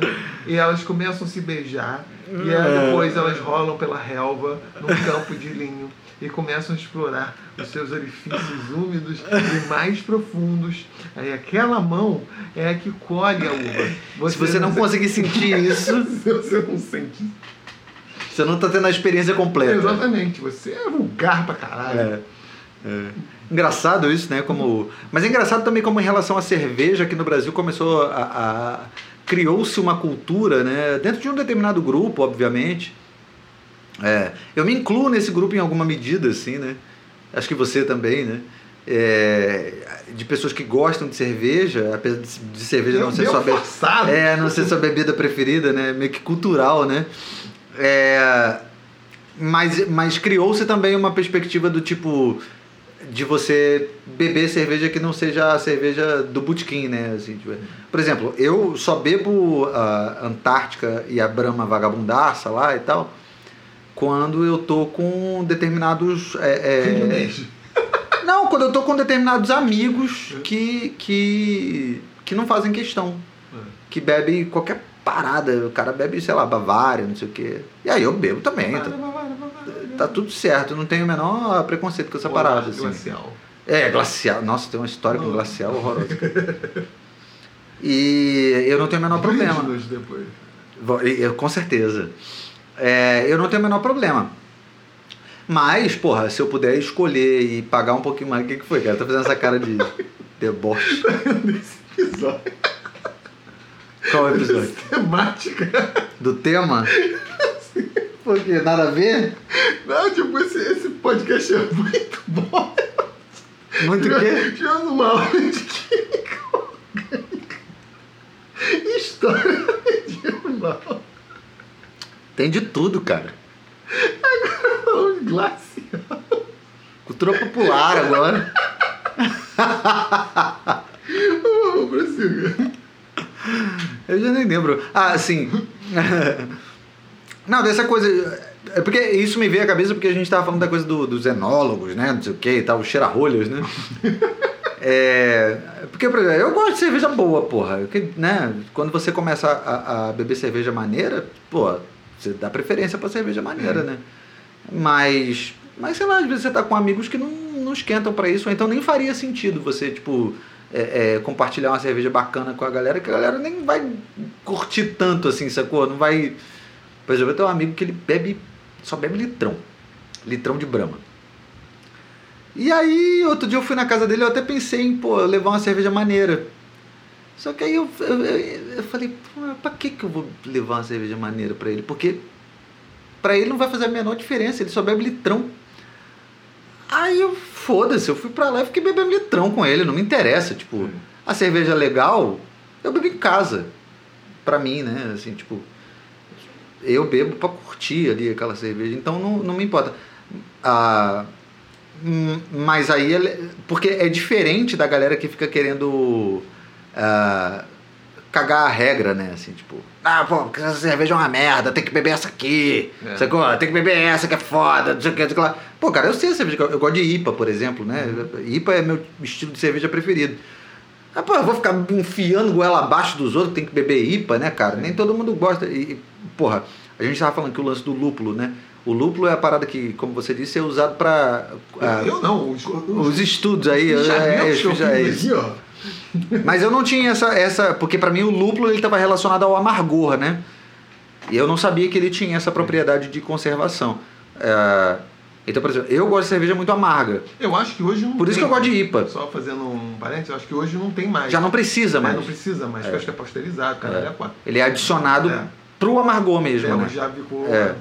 E elas começam a se beijar. E aí depois elas rolam pela relva, num campo de linho. E começam a explorar os seus orifícios úmidos e mais profundos. Aí aquela mão é a que colhe a uva. Se você não conseguir sentir isso, Se você não sente. você não tá tendo a experiência completa. Exatamente, você é vulgar pra caralho. É. É. Engraçado isso, né? Como... Mas é engraçado também como em relação à cerveja aqui no Brasil começou a... a- criou-se uma cultura, né? Dentro de um determinado grupo, obviamente. É, eu me incluo nesse grupo em alguma medida, assim, né? Acho que você também, né? É, de pessoas que gostam de cerveja, apesar de cerveja não ser sua be- é, não ser sua bebida preferida, né? Meio que cultural, né? É, mas mas criou-se também uma perspectiva do tipo de você beber cerveja que não seja a cerveja do botequim, né? Assim, tipo, por exemplo, eu só bebo a Antártica e a Brahma vagabundaça lá e tal quando eu tô com determinados... é, é, não, quando eu tô com determinados amigos que, que, que não fazem questão. Que bebem qualquer parada. O cara bebe, sei lá, Bavária, não sei o quê. E aí eu bebo também. Tá, tá tudo certo. Não tenho o menor preconceito com essa parada. Assim. Glacial. É, glacial. Nossa, tem uma história com glacial horrorosa. E eu não tenho o menor problema. Depois. Eu- Com certeza. É, eu não tenho o menor problema. Mas, porra, se eu puder escolher e pagar um pouquinho mais, o que, que foi, cara? Tá fazendo essa cara de deboche. Nesse episódio. Qual episódio? Temática. Do tema? Por quê? Nada a ver? Não, tipo, esse, esse podcast é muito bom. Muito o quê? Tivemos uma aula de química orgânica. História medieval. Tem de tudo, cara. Agora falamos glacial. Cultura popular agora. Vamos prosseguir. Eu já nem lembro. Ah, sim. Não, dessa coisa. É porque isso me veio à cabeça porque a gente tava falando da coisa do- dos enólogos, né? Não sei o que e tal, os cheira-rolhas, né? É, porque, por exemplo, eu gosto de cerveja boa, porra. Né? Quando você começa a, a beber cerveja maneira, pô, você dá preferência pra cerveja maneira, né? Mas, mas sei lá, às vezes você tá com amigos que não, não esquentam pra isso, ou então nem faria sentido você, tipo, é, é, compartilhar uma cerveja bacana com a galera, que a galera nem vai curtir tanto assim, sacou? Não vai. Por exemplo, eu tenho um amigo que ele bebe, só bebe litrão. Litrão de brama. E aí, outro dia eu fui na casa dele, eu até pensei em, pô, levar uma cerveja maneira. Só que aí eu, eu, eu- eu falei, pô, pra que que eu vou levar uma cerveja maneira pra ele? Porque pra ele não vai fazer a menor diferença, ele só bebe litrão. Aí eu, foda-se, eu fui pra lá e fiquei bebendo litrão com ele, não me interessa, tipo, a cerveja legal, eu bebo em casa, pra mim, né, assim, tipo, eu bebo pra curtir ali aquela cerveja, então não, não me importa. Ah, hum, mas aí, ele- porque é diferente da galera que fica querendo ah, cagar a regra, né, assim, tipo, ah, pô, porque essa cerveja é uma merda, tem que beber essa aqui, É. sacou? Tem que beber essa que é foda, não sei o que, não sei o que lá. Pô, cara, eu sei a cerveja, eu, gosto de IPA, por exemplo, né? IPA é meu estilo de cerveja preferido. Ah, pô, eu vou ficar enfiando goela abaixo dos outros tem que beber IPA, né, cara? Nem todo mundo gosta. E, porra, a gente tava falando que o lance do lúpulo, né? O lúpulo é a parada que, como você disse, é usado pra. ah, eu não, os, os, os estudos aí. é, já é isso. aqui, ó. Mas eu não tinha essa, essa. Porque pra mim o lúpulo ele estava relacionado ao amargor, né? E eu não sabia que ele tinha essa propriedade de conservação. É, então, por exemplo, eu gosto de cerveja muito amarga. Eu acho que hoje não Por isso tem. que eu gosto de IPA. Só fazendo um parênteses, eu acho que hoje não tem mais. Já não precisa É, mais. Não precisa mais, porque eu acho que é pasteurizado, caralho, é. Ele é adicionado É. pro amargor mesmo, É, né? já ficou. É.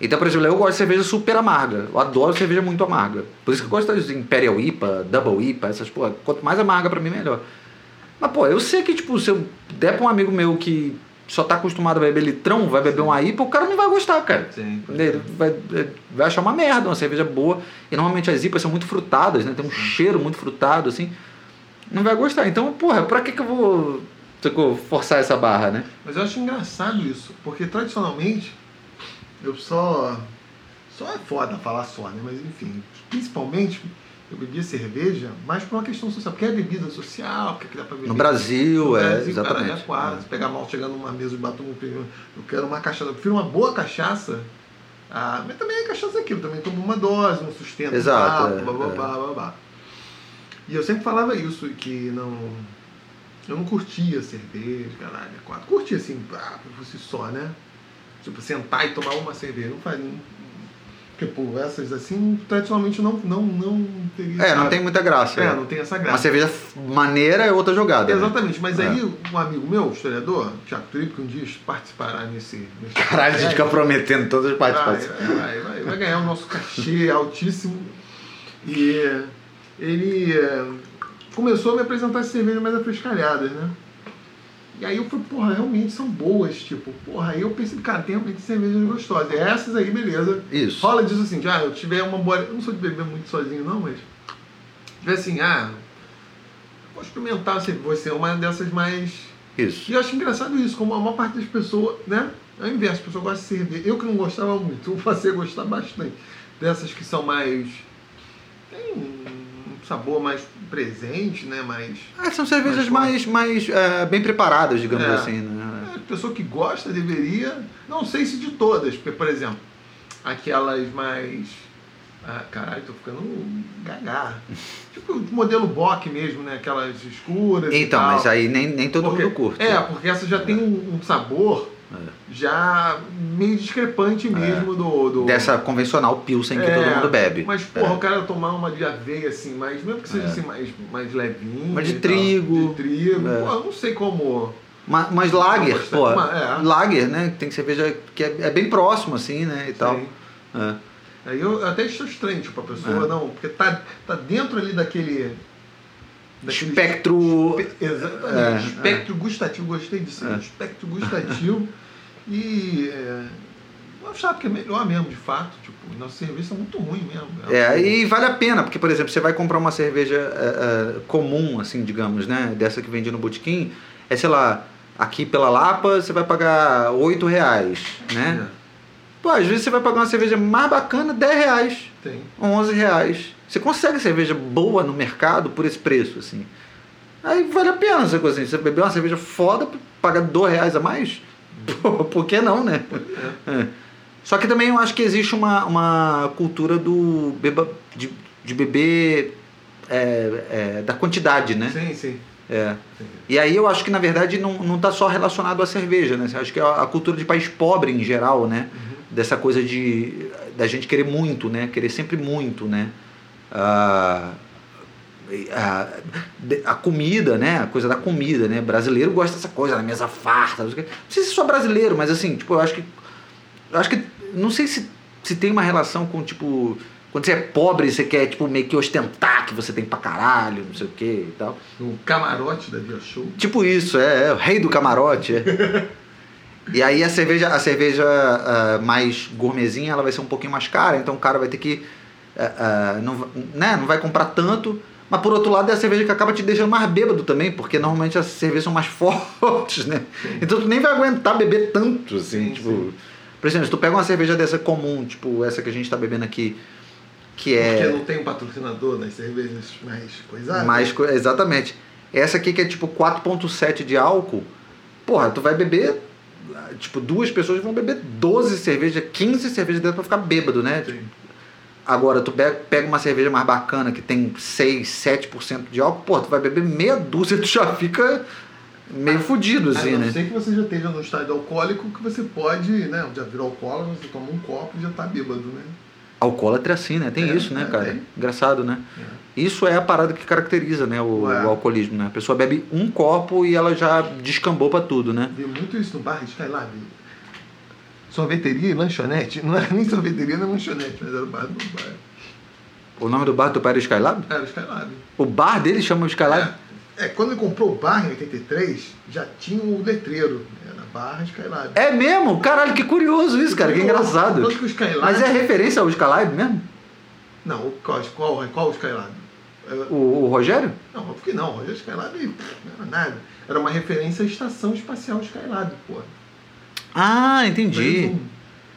Então, por exemplo, eu gosto de cerveja super amarga. Eu adoro cerveja muito amarga. Por isso que eu gosto de Imperial IPA, Double IPA, essas porra. Quanto mais amarga pra mim, melhor. Mas, pô, eu sei que, tipo, se eu der pra um amigo meu que só tá acostumado a beber litrão, vai beber uma IPA, o cara não vai gostar, cara. Sim. Ele vai, vai achar uma merda, uma cerveja boa. E normalmente as IPAs são muito frutadas, né? Tem um cheiro muito frutado, assim. Não vai gostar. Então, porra, pra que que eu vou forçar essa barra, né? Mas eu acho engraçado isso, porque tradicionalmente eu só. Só é foda falar só, né? Mas enfim, principalmente eu bebia cerveja mais por uma questão social, porque é bebida social, porque dá pra beber. No Brasil, No é, Brasil, cara, exatamente. é quase. Pegar mal chegando numa mesa de batom, eu quero uma cachaça. Eu prefiro uma boa cachaça. Ah, mas também é cachaça aquilo, também tomo uma dose, não sustenta Exato, um é, papo, blá, blá, é. blá, blá, blá. E eu sempre falava isso, que não. Eu não curtia cerveja, caralho, é quatro. Curtia assim, ah, por si só, né? Tipo, sentar e tomar uma cerveja. Não faz. Porque, pô, essas assim, tradicionalmente não, não, não teria. É, não tem muita graça. É, é. não tem essa Uma graça. cerveja maneira é outra jogada. né? Exatamente, mas É. aí um amigo meu, historiador, Tiago Trip, que um dia participará nesse. nesse Caralho, a gente fica prometendo todas as vai, participações. vai, vai, vai ganhar o nosso cachê altíssimo. E ele é, começou a me apresentar as cervejas mais afrescalhadas, né? E aí eu falei, porra, realmente são boas, tipo, porra, aí eu pensei, cara, tem realmente cervejas gostosas. E essas aí, beleza. Isso. Rola disso assim, de, ah, eu tiver uma boa. Eu não sou de beber muito sozinho, não, mas. Tiver assim, ah, vou experimentar, assim, vou ser uma dessas mais. Isso. E eu acho engraçado isso, como a maior parte das pessoas, né? É o inverso, as pessoas gostam de cerveja. Eu que não gostava muito, passei a gostar bastante dessas que são mais. tem sabor mais presente, né? Mais. Ah, são cervejas Mais mais, mais é, bem preparadas, digamos É. assim. Né? É, pessoa que gosta deveria. Não sei se de todas, porque, por exemplo, aquelas mais. Ah, caralho, tô ficando gaga. Tipo o modelo Bock mesmo, né? Aquelas escuras. Então, mas aí nem, nem todo Porque- mundo curte. É, porque essa já tem um, um sabor É. já meio discrepante mesmo do, do. Dessa convencional Pilsen que É, todo mundo bebe. Mas, porra, É. o cara tomar uma de aveia assim, mas mesmo que seja É. assim, mais, mais levinho. Mas de e tal, trigo. De trigo. É. Pô, eu não sei como. Mas, mas lager, pô. é. Lager, né? Tem cerveja que é, é bem próximo, assim, né? E tal. Sim. É. Aí eu até acho estranho, tipo, a pessoa, É. não, porque tá, tá dentro ali daquele. daquele Espectro. espe- Exatamente. É, espectro gustativo, gostei disso. É. Espectro gustativo. e. É, achava que é melhor mesmo, de fato. Tipo, nossa cerveja é muito ruim mesmo. É, e vale a pena, porque, por exemplo, você vai comprar uma cerveja é, é, comum, assim, digamos, né? Dessa que vende no botequim, é, sei lá, aqui pela Lapa você vai pagar 8 reais, né? É, Pô, às vezes você vai pagar uma cerveja mais bacana, 10 reais, tem. 11 reais. Você consegue cerveja boa no mercado por esse preço, assim. Aí vale a pena essa coisa assim. Você beber uma cerveja foda, pagar 2 reais a mais? Por que não, né? É. Só que também eu acho que existe uma, uma cultura do beba, de, de beber é, é, da quantidade, né? Sim, sim. É. sim. E aí eu acho que na verdade não, não tá só relacionado à cerveja, né? Eu acho que é a, a cultura de país pobre em geral, né? Dessa coisa de da gente querer muito, né? Querer sempre muito, né? Ah, a, a comida, né? A coisa da comida, né? Brasileiro gosta dessa coisa, da mesa farta. Não sei o se é só brasileiro, mas assim, tipo, eu acho que. Eu acho que. Não sei se, se tem uma relação com, tipo. Quando você é pobre, você quer, tipo, meio que ostentar que você tem pra caralho, não sei o quê e tal. No camarote da Via Show. Tipo isso, é, é o rei do camarote. é. e aí a cerveja, a cerveja ah, mais gourmetzinha, ela vai ser um pouquinho mais cara, então o cara vai ter que. ah, ah, não, né, não vai comprar tanto. Mas por outro lado é a cerveja que acaba te deixando mais bêbado também, porque normalmente as cervejas são mais fortes, né? Então tu nem vai aguentar beber tanto, assim, Sim, tipo. sim. Por exemplo, se tu pega uma cerveja dessa comum, tipo essa que a gente tá bebendo aqui, que é. Porque não tem um patrocinador nas cervejas mais coisadas. Mais, co- exatamente. Essa aqui que é tipo 4.7 de álcool, porra, tu vai beber, tipo, duas pessoas vão beber 12 cervejas, 15 cervejas dentro pra ficar bêbado, né? Sim. Agora, tu pega, uma cerveja mais bacana que tem 6, 7% de álcool, porra, tu vai beber meia dúzia, tu já fica meio fudido, A assim, não né? ser que você já esteja no estádio alcoólico que você pode, né? Já virou alcoólatra, você toma um copo e já tá bêbado, né? Alcoólatra é assim, né? Tem É, isso, né, é, cara? tem. Engraçado, né? Isso é a parada que caracteriza, né, o, o alcoolismo, né? A pessoa bebe um copo e ela já descambou pra tudo, né? Vê muito isso no bar de Skylab. Sorveteria e lanchonete. Não era nem sorveteria nem lanchonete, mas era o bar do bar. O nome do bar do pai era Skylab? Era o Skylab. O bar dele chama Skylab? É, é, quando ele comprou o bar em 83, já tinha o letreiro. Era barra Skylab. É, mesmo? Caralho, que curioso isso, cara, que engraçado. Que o Skylab... Mas é referência ao Skylab mesmo? Não, o- qual, qual, qual o Skylab? É, O, o Rogério? Não, óbvio que não. O Roger Skylab não era nada. Era uma referência à Estação Espacial Skylab, pô. Ah, entendi.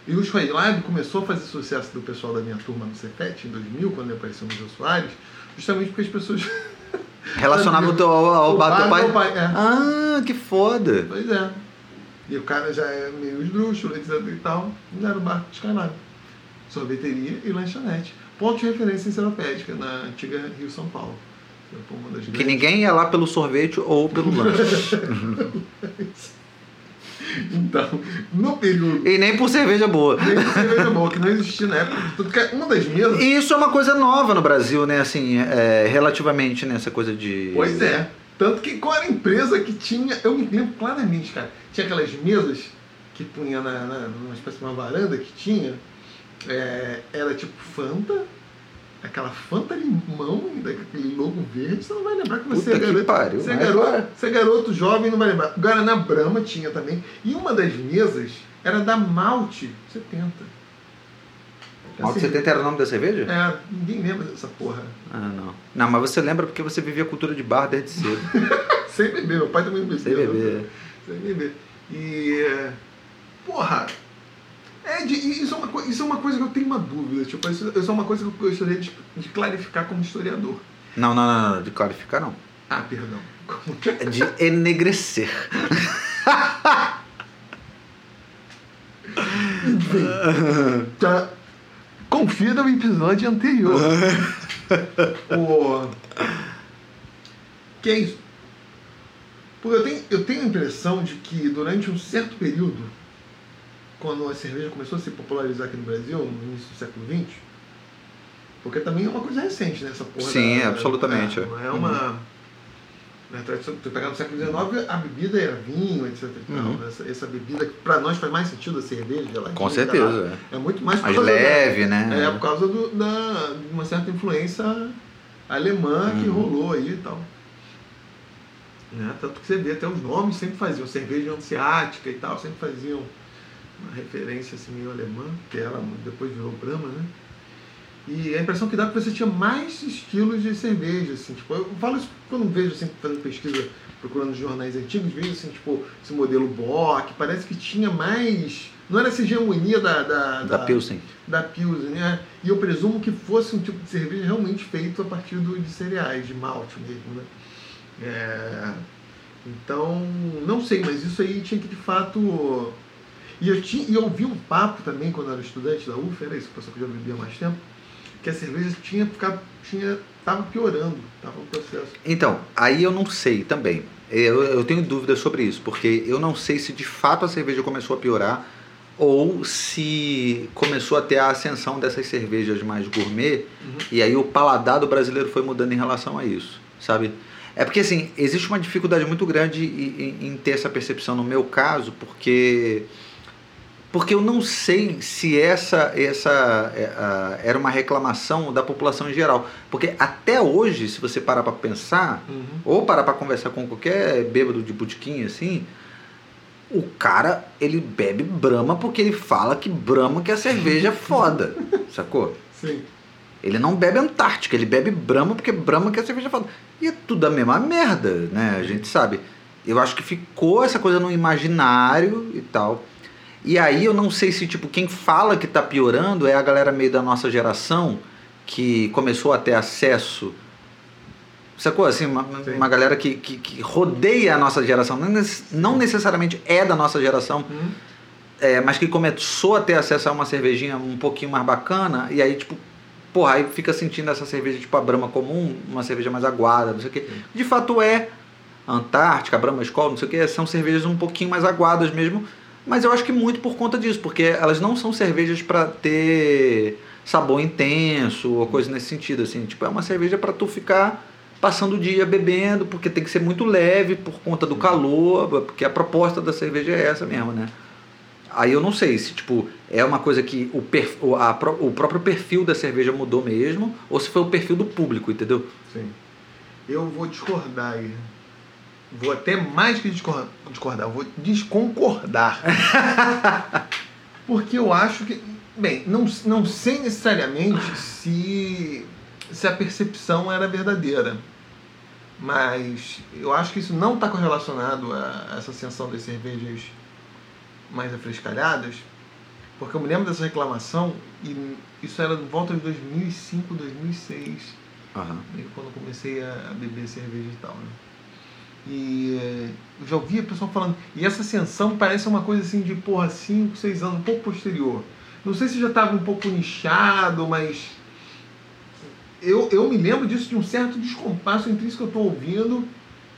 E o Skylab começou a fazer sucesso do pessoal da minha turma no Cefet, em 2000, quando ele apareceu no Jô Soares, justamente porque as pessoas... Relacionava o teu, ao, ao O bar do teu bar pai? pai, é. Ah, que foda. Pois é. E o cara já é meio esdrúxulo, etc e tal. Mas era o bar Skylab. Sorveteria e lanchonete. Ponto de referência enciclopédica na antiga Rio-São Paulo. Que ninguém ia lá pelo sorvete ou pelo lanche. Então, no período e nem por cerveja boa. Nem de cerveja boa, que não existia na época. Tanto que uma das mesas. E isso é uma coisa nova no Brasil, né? Assim, é, relativamente nessa coisa de. Pois é. Tanto que qual era a empresa que tinha. Eu me lembro claramente, cara. Tinha aquelas mesas que punha na, na, numa espécie de uma varanda que tinha. é, era tipo Fanta. Aquela Fanta limão, daquele logo verde, você não vai lembrar que você Puta é que garoto. pariu, você, é garoto você é garoto jovem, não vai lembrar. Guaraná Brahma tinha também. E uma das mesas era da Malte 70. Malte Assim, 70 era o nome da cerveja? É, ninguém lembra dessa porra. Ah, não. Não, mas você lembra porque você vivia a cultura de bar desde cedo. Sem beber, meu pai também bebia. Sem beber. Sem beber. E. Porra! É, de- isso, é uma, isso é uma coisa que eu tenho uma dúvida. Tipo, isso, isso é uma coisa que eu gostaria de, de clarificar como historiador. Não, não, não, não, de clarificar não. Ah, perdão. Como que É de enegrecer. Já confira o episódio anterior. o... Que é isso? Porque eu tenho, eu tenho a impressão de que durante um certo período, quando a cerveja começou a se popularizar aqui no Brasil, no início do século XX, porque também é uma coisa recente, né? Essa porra Sim, da- absolutamente, é, é. não é uma. Né? Tu pegar no século XIX, a bebida era vinho, etc. Uhum. Essa, essa, bebida que para nós faz mais sentido a cerveja, geladinha. Com certeza. É. é muito mais mais leve, da, né? É por causa do, da, de uma certa influência alemã uhum. que rolou aí e tal. Né? Tanto que você vê, até os nomes sempre faziam cerveja anseática e tal, sempre faziam uma referência assim meio alemã, que ela depois virou Brahma, né? E a impressão que dá é que você tinha mais estilos de cerveja, assim, tipo, eu falo isso quando vejo assim, fazendo pesquisa, procurando jornais antigos, vejo assim, tipo, esse modelo Bock, parece que tinha mais. Não era essa hegemonia da. Da, da, da Pilsen. Da Pilsen, né? E eu presumo que fosse um tipo de cerveja realmente feito a partir do, de cereais, de malte mesmo, né? É, então, não sei, mas isso aí tinha que de fato. E eu, tinha, e eu ouvi um papo também quando eu era estudante da UF, era isso, o pessoal que já vivia mais tempo que a cerveja tinha ficado, tinha, estava piorando, estava o processo. Então, aí eu não sei também. Eu, eu tenho dúvidas sobre isso, porque eu não sei se de fato a cerveja começou a piorar ou se começou a ter a ascensão dessas cervejas mais gourmet uhum. e aí o paladar do brasileiro foi mudando em relação a isso, sabe? É porque assim, existe uma dificuldade muito grande em, em ter essa percepção no meu caso, porque porque eu não sei se essa, essa é, era uma reclamação da população em geral. Porque até hoje, se você parar para pensar, uhum. ou parar para conversar com qualquer bêbado de botiquim assim, o cara ele bebe Brahma porque ele fala que Brahma que é cerveja foda, sacou? Sim. Ele não bebe Antártica, ele bebe Brahma porque Brahma que é cerveja foda. E é tudo a mesma merda, né? A gente sabe. Eu acho que ficou essa coisa no imaginário e tal. E aí eu não sei se tipo quem fala que está piorando é a galera meio da nossa geração que começou a ter acesso. Sacou? Assim uma, uma galera que, que, que, rodeia a nossa geração. Não necessariamente é da nossa geração uhum. é, mas que começou a ter acesso a uma cervejinha um pouquinho mais bacana e aí tipo porra aí fica sentindo essa cerveja tipo a Brahma comum uma cerveja mais aguada não sei o que de fato é. Antártica Brahma Skol não sei o que são cervejas um pouquinho mais aguadas mesmo mas eu acho que muito por conta disso, porque elas não são cervejas para ter sabor intenso ou coisa nesse sentido, assim. Tipo, é uma cerveja para tu ficar passando o dia bebendo, porque tem que ser muito leve por conta do calor, porque a proposta da cerveja é essa mesmo, né? Aí eu não sei se tipo é uma coisa que o, perf, a, o próprio perfil da cerveja mudou mesmo, ou se foi o perfil do público, entendeu? Sim. Eu vou discordar aí. Vou até mais que discordar, vou desconcordar. Porque eu acho que. Bem, não, não sei necessariamente se, se a percepção era verdadeira. Mas eu acho que isso não está correlacionado a essa ascensão das cervejas mais afrescalhadas. Porque eu me lembro dessa reclamação e isso era de volta de 2005, 2006. Uhum. Quando comecei a beber cerveja e tal. Né? E eh, eu já ouvi a pessoa falando. E essa ascensão parece uma coisa assim de, porra, 5, 6 anos, um pouco posterior. Não sei se já estava um pouco nichado, mas. Eu, eu me lembro disso de um certo descompasso entre isso que eu estou ouvindo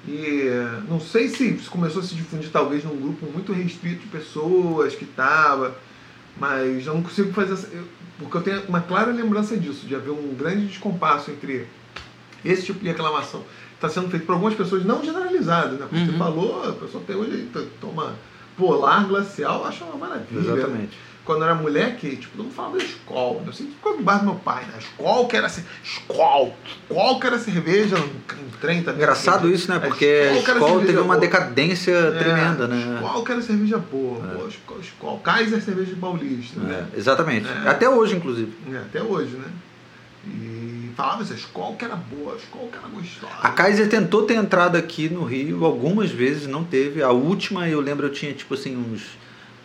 e não sei se começou a se difundir talvez num grupo muito restrito de pessoas que estava, mas eu não consigo fazer essa, porque eu tenho uma clara lembrança disso, de haver um grande descompasso entre esse tipo de reclamação está sendo feito por algumas pessoas, não generalizado, né? Como uhum. você falou, a pessoa até hoje toma polar glacial, acha uma maravilha. Exatamente. Quando eu era moleque, tipo, todo mundo falava da escola. Eu sempre ficava no bar do meu pai, né? Escola que era escola, escola que era cerveja no, trem também. Engraçado isso, né? Porque a escola teve uma boa. decadência é, tremenda, né? Escola que era cerveja boa, é. boa escola, escola. Kaiser cerveja paulista, é, né? Exatamente. É. Até hoje, inclusive. É, até hoje, né? E falava essa escola que era boa, a escola que era gostosa. A Kaiser tentou ter entrado aqui no Rio algumas vezes, não teve. A última, eu lembro, eu tinha tipo assim uns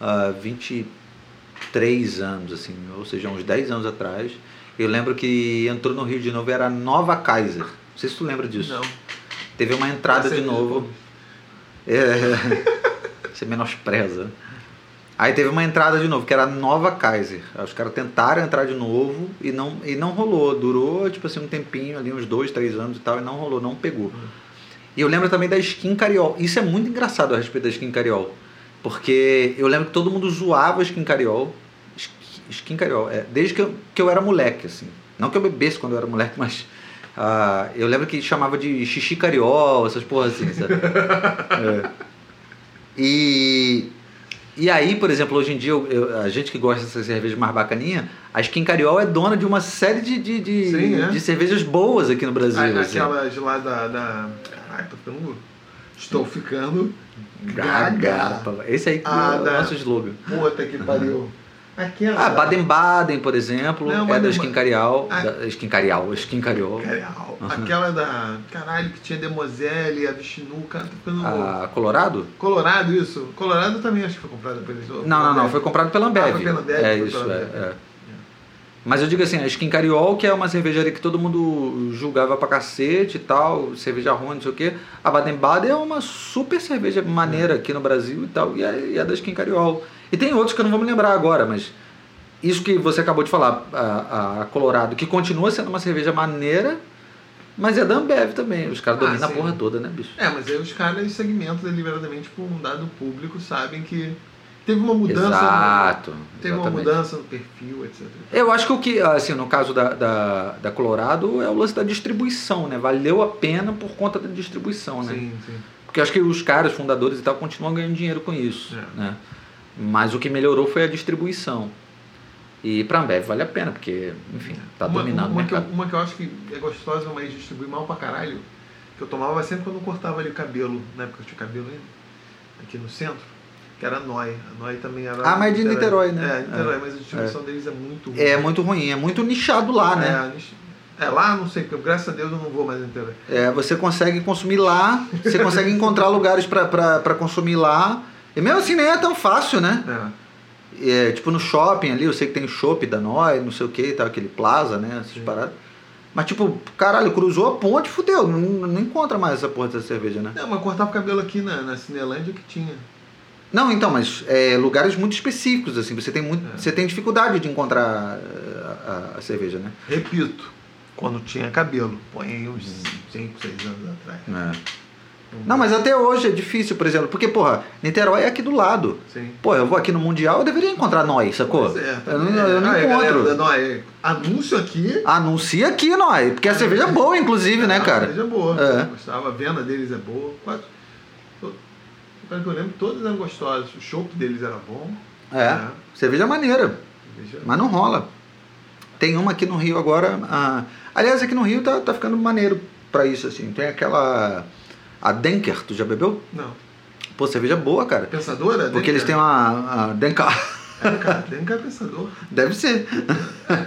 uh, ah, 23 anos, assim, ou seja, uns 10 anos atrás. Eu lembro que entrou no Rio de novo, era a Nova Kaiser. Não sei se tu lembra disso. Não. Teve uma entrada de novo. É, você menospreza. Aí teve uma entrada de novo, que era a nova Kaiser. Os caras tentaram entrar de novo e não, e não rolou. Durou, tipo assim, um tempinho ali, uns dois, três anos e tal, e não rolou, não pegou. E eu lembro também da Skin Cariol. Isso é muito engraçado a respeito da Skin Cariol. Porque eu lembro que todo mundo zoava a Skin Cariol. Skin Cariol, é, desde que eu, que eu era moleque, assim. Não que eu bebesse quando eu era moleque, mas Ah, eu lembro que chamava de xixi cariol, essas porras assim, sabe? É. E, e aí, por exemplo, hoje em dia, eu- eu- a gente que gosta dessa cerveja mais bacaninha, a Skin Cariol é dona de uma série de, de, de, Sim, é. de cervejas boas aqui no Brasil. Assim. Aquela de lá da. da... Caralho, tô ficando. Estou ficando. Gaga. Esse aí que Ah, é o da- nosso slogan. Puta que pariu. Aquela. Ah, Baden-Baden, por exemplo, Não, é da Skin Cariol. Ah. Da Skin Cariol, Skin Cariol. Real. Aquela da. Caralho, que tinha Demoselle, a Vishnu, cara, tá ficando. A Colorado? Colorado, isso. Colorado também acho que foi comprada por eles. Não, não, não, foi comprado pela Ambev. Ah, foi pela Ambev, É foi isso, pela é, é. Mas eu digo assim, a Skin Cariol, que é uma cervejaria que todo mundo julgava pra cacete e tal, cerveja ruim, não sei o quê. A Baden-Baden é uma super cerveja maneira aqui no Brasil e tal, e é, e é da Skin Cariol. E tem outros que eu não vou me lembrar agora, mas isso que você acabou de falar, a, a Colorado, que continua sendo uma cerveja maneira, mas é da Ambev também. Os caras Ah, dominam a porra toda, né, bicho? É, mas aí os caras segmentam deliberadamente por um dado público, sabem que teve uma mudança. Exato. Teve uma exatamente. mudança no perfil, etc. Eu acho que o que, assim, no caso da, da, da Colorado, é o lance da distribuição, né? Valeu a pena por conta da distribuição, né? Sim, sim. Porque eu acho que os caras, fundadores e tal, continuam ganhando dinheiro com isso, É. né? Mas o que melhorou foi a distribuição. E pra Ambev vale a pena, porque, enfim, tá uma, dominando uma, o que eu, mercado. uma que eu acho que é gostosa, mas distribui mal pra caralho, que eu tomava sempre quando eu cortava ali o cabelo, na época eu tinha cabelo ainda, aqui no centro, que era a Noi. A Noi também era. Ah, mas é de Niterói, né? É, Niterói, É. mas a distribuição deles é muito ruim. É muito ruim, é muito nichado lá, né? É, é, lá não sei, porque graças a Deus eu não vou mais em Niterói. É, você consegue consumir lá, você consegue encontrar lugares pra consumir lá. E mesmo assim nem é tão fácil, né? É. É, tipo no shopping ali, eu sei que tem o shopping da Noi, não sei o que, tá, aquele plaza, né? Essas Sim. paradas. Mas tipo, caralho, cruzou a ponte, fudeu, não, não encontra mais essa porra dessa cerveja, né? Não, mas cortava o cabelo aqui na, na Cinelândia que tinha. Não, então, mas é, lugares muito específicos, assim, você tem, muito, É. você tem dificuldade de encontrar é, a, a cerveja, né? Repito, quando tinha cabelo, põe aí uns 5, 6 anos atrás. É. Não, mas até hoje é difícil, por exemplo, porque, porra, Niterói é aqui do lado. Sim. Pô, eu vou aqui no Mundial, eu deveria encontrar Noi, sacou? Pois é, eu não, eu não Ah, é, galera encontro. da Noé, anúncio aqui. Anuncia aqui, Noi, porque a cerveja é boa, inclusive, né, A cara? cerveja é boa. É. Gostava, a venda deles é boa. Quase, pelo que eu lembro, todos eram gostosos. O chopp deles era bom. É, cerveja maneira, Cerveja- mas não rola. Tem uma aqui no Rio agora. ah, aliás, aqui no Rio tá, tá ficando maneiro pra isso, assim. Tem aquela. A Denker, tu já bebeu? Não. Pô, cerveja boa, cara. Pensadora? Porque eles têm uma. A Denker. É, cara, Denka é pensador. Deve ser.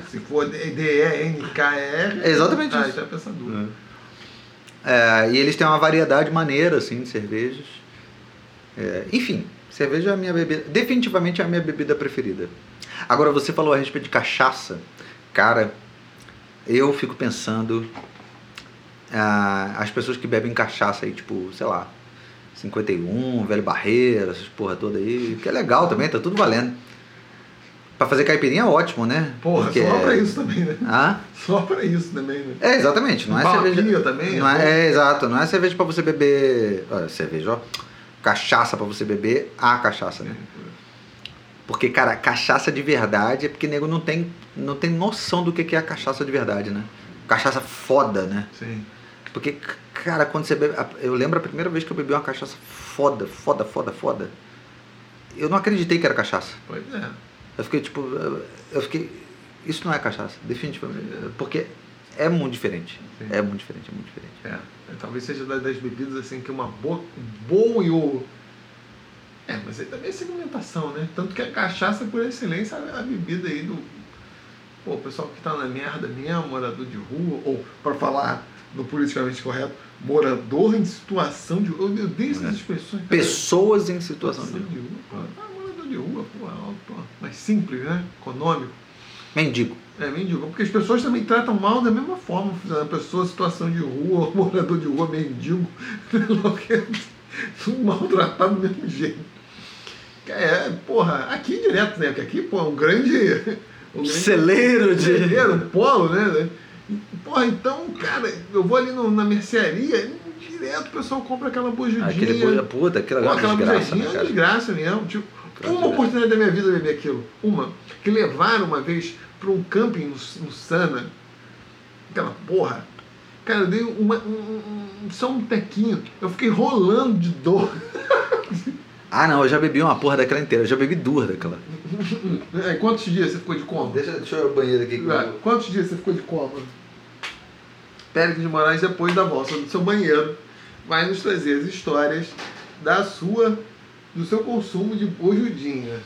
Se for D-E-N-K-R. É exatamente ah, isso. então é pensador. É, e eles têm uma variedade maneira, assim, de cervejas. É, enfim, cerveja é a minha bebida. Definitivamente é a minha bebida preferida. Agora, você falou a respeito de cachaça. Cara, eu fico pensando. Ah, as pessoas que bebem cachaça aí, tipo, sei lá, 51, Velho Barreira, essas porra toda aí, que é legal também, tá tudo valendo. Pra fazer caipirinha é ótimo, né? Porra, Porque só é- pra isso também, né? Ah? Só pra isso também, né? É, exatamente. Não é Balapia cerveja. também, Não é é, é, exato. Não é cerveja pra você beber. Olha, cerveja, ó. Cachaça pra você beber a cachaça, né? Porque, cara, cachaça de verdade é porque nego não tem, não tem noção do que que é a cachaça de verdade, né? Cachaça foda, né? Sim. Porque, cara, quando você bebe. Eu lembro a primeira vez que eu bebi uma cachaça foda, foda, foda, foda. Eu não acreditei que era cachaça. Pois é. Eu fiquei tipo. eu- fiquei. Isso não é cachaça, definitivamente. Porque é muito diferente. Sim. É muito diferente, é muito diferente. É, talvez seja da- das bebidas assim que uma boa, bom e o. É, mas aí também é segmentação, né? Tanto que a cachaça por excelência é a bebida aí do. Pô, o pessoal que tá na merda mesmo, morador de rua, ou para falar no politicamente correto, morador em situação de rua. Eu odeio essas É. expressões. cara. Pessoas em situação de. de rua. pô. Ah, morador de rua, pô, ó, pô, mais simples, né? Econômico. Mendigo. É, mendigo. Porque as pessoas também tratam mal da mesma forma. A pessoa, situação de rua, morador de rua, mendigo, maltratado do mesmo jeito. É, porra, aqui direto, né? Porque aqui, pô, é um grande. Um grande Celeiro de- celeiro, um polo, né? Porra, então, cara, eu vou ali no- na mercearia, direto o pessoal compra aquela bujudinha. Aquele buja, puta, aquilo é Pô, uma aquela desgraça, né, é cara? desgraça mesmo. Tipo, Aquela uma oportunidade da minha vida eu beber aquilo. Uma. Que levaram uma vez para um camping no, no Sana. Aquela porra. Cara, eu dei uma, um, um- só um tequinho. Eu fiquei rolando de dor. Ah, não, eu já bebi uma porra daquela inteira. Eu já bebi duas daquela. É, quantos dias você ficou de coma? Deixa, deixa eu ir ao banheiro aqui. É, Quantos dias você ficou de coma? Péricles de Moraes, depois da volta do seu banheiro, vai nos trazer as histórias da sua, do seu consumo de bojudinha.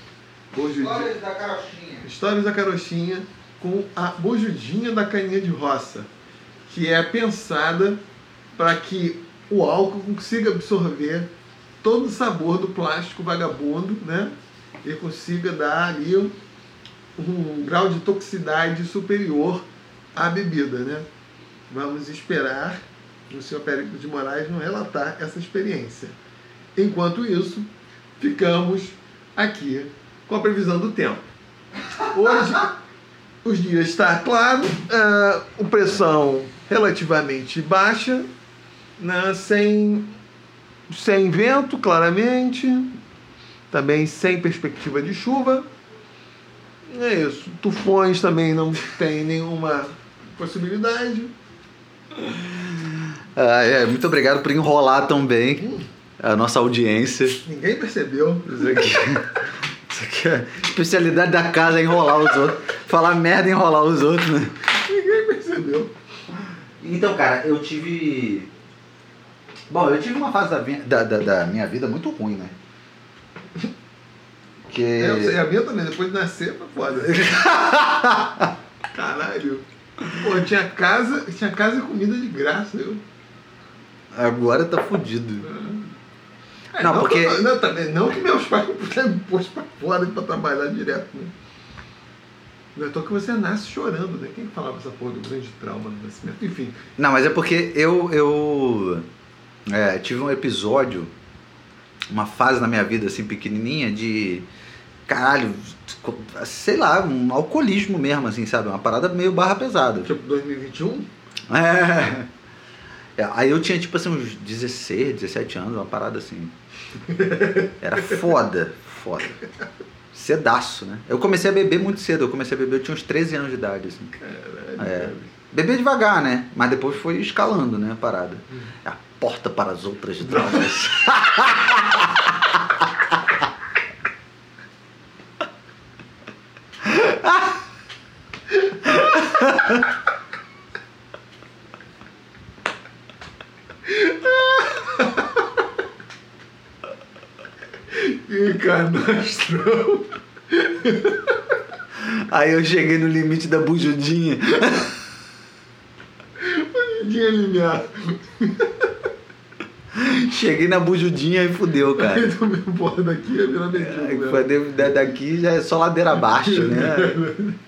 Bojudinha. da carochinha. Histórias da carochinha com a bojudinha da caninha de roça, que é pensada para que o álcool consiga absorver todo o sabor do plástico vagabundo, né? E consiga dar ali um, um grau de toxicidade superior à bebida, né? Vamos esperar o senhor Péricles de Moraes nos relatar essa experiência. Enquanto isso, ficamos aqui com a previsão do tempo. Hoje, os dias está claro, ah, o pressão relativamente baixa, né, sem, sem vento, claramente, também sem perspectiva de chuva. É isso. Tufões também não tem nenhuma possibilidade. Ah, é, muito obrigado por enrolar tão bem a nossa audiência. Ninguém percebeu. Isso aqui, isso aqui é a especialidade da casa é enrolar os outros. Falar merda e enrolar os outros, né? Ninguém percebeu. Então, cara, eu tive. Bom, eu tive uma fase da, minha- da, da, da minha vida muito ruim, né? Que. É, eu sei, a minha também, depois de nascer, foi foda. Caralho. Pô, tinha casa, tinha casa e comida de graça, eu. Agora tá fudido. É, Não, porque- que- não, também, não que meus pais me pôs pra fora pra trabalhar direto, né? Não é que você nasce chorando, né? Quem que falava essa porra do grande trauma do nascimento? Enfim, Não, mas é porque eu, eu é, tive um episódio, uma fase na minha vida assim pequenininha de caralho, sei lá, um alcoolismo mesmo, assim, sabe? Uma parada meio barra pesada. tipo 2021, É. É, Aí eu tinha tipo assim uns 16, 17 anos, uma parada assim. Era foda, foda. Cedaço, né? Eu comecei a beber muito cedo, eu comecei a beber, eu tinha uns 13 anos de idade, assim. caralho. É. Beber devagar, né? Mas depois foi escalando, né? A parada. É a porta para as outras drogas. Que canastrão. Aí eu cheguei no limite da bujudinha. Tinha limiar. Cheguei na bujudinha e fudeu, cara. Aí tomei porra daqui ia virar Aí, mendigo. foi mesmo. de- da- Daqui já é só ladeira abaixo, né?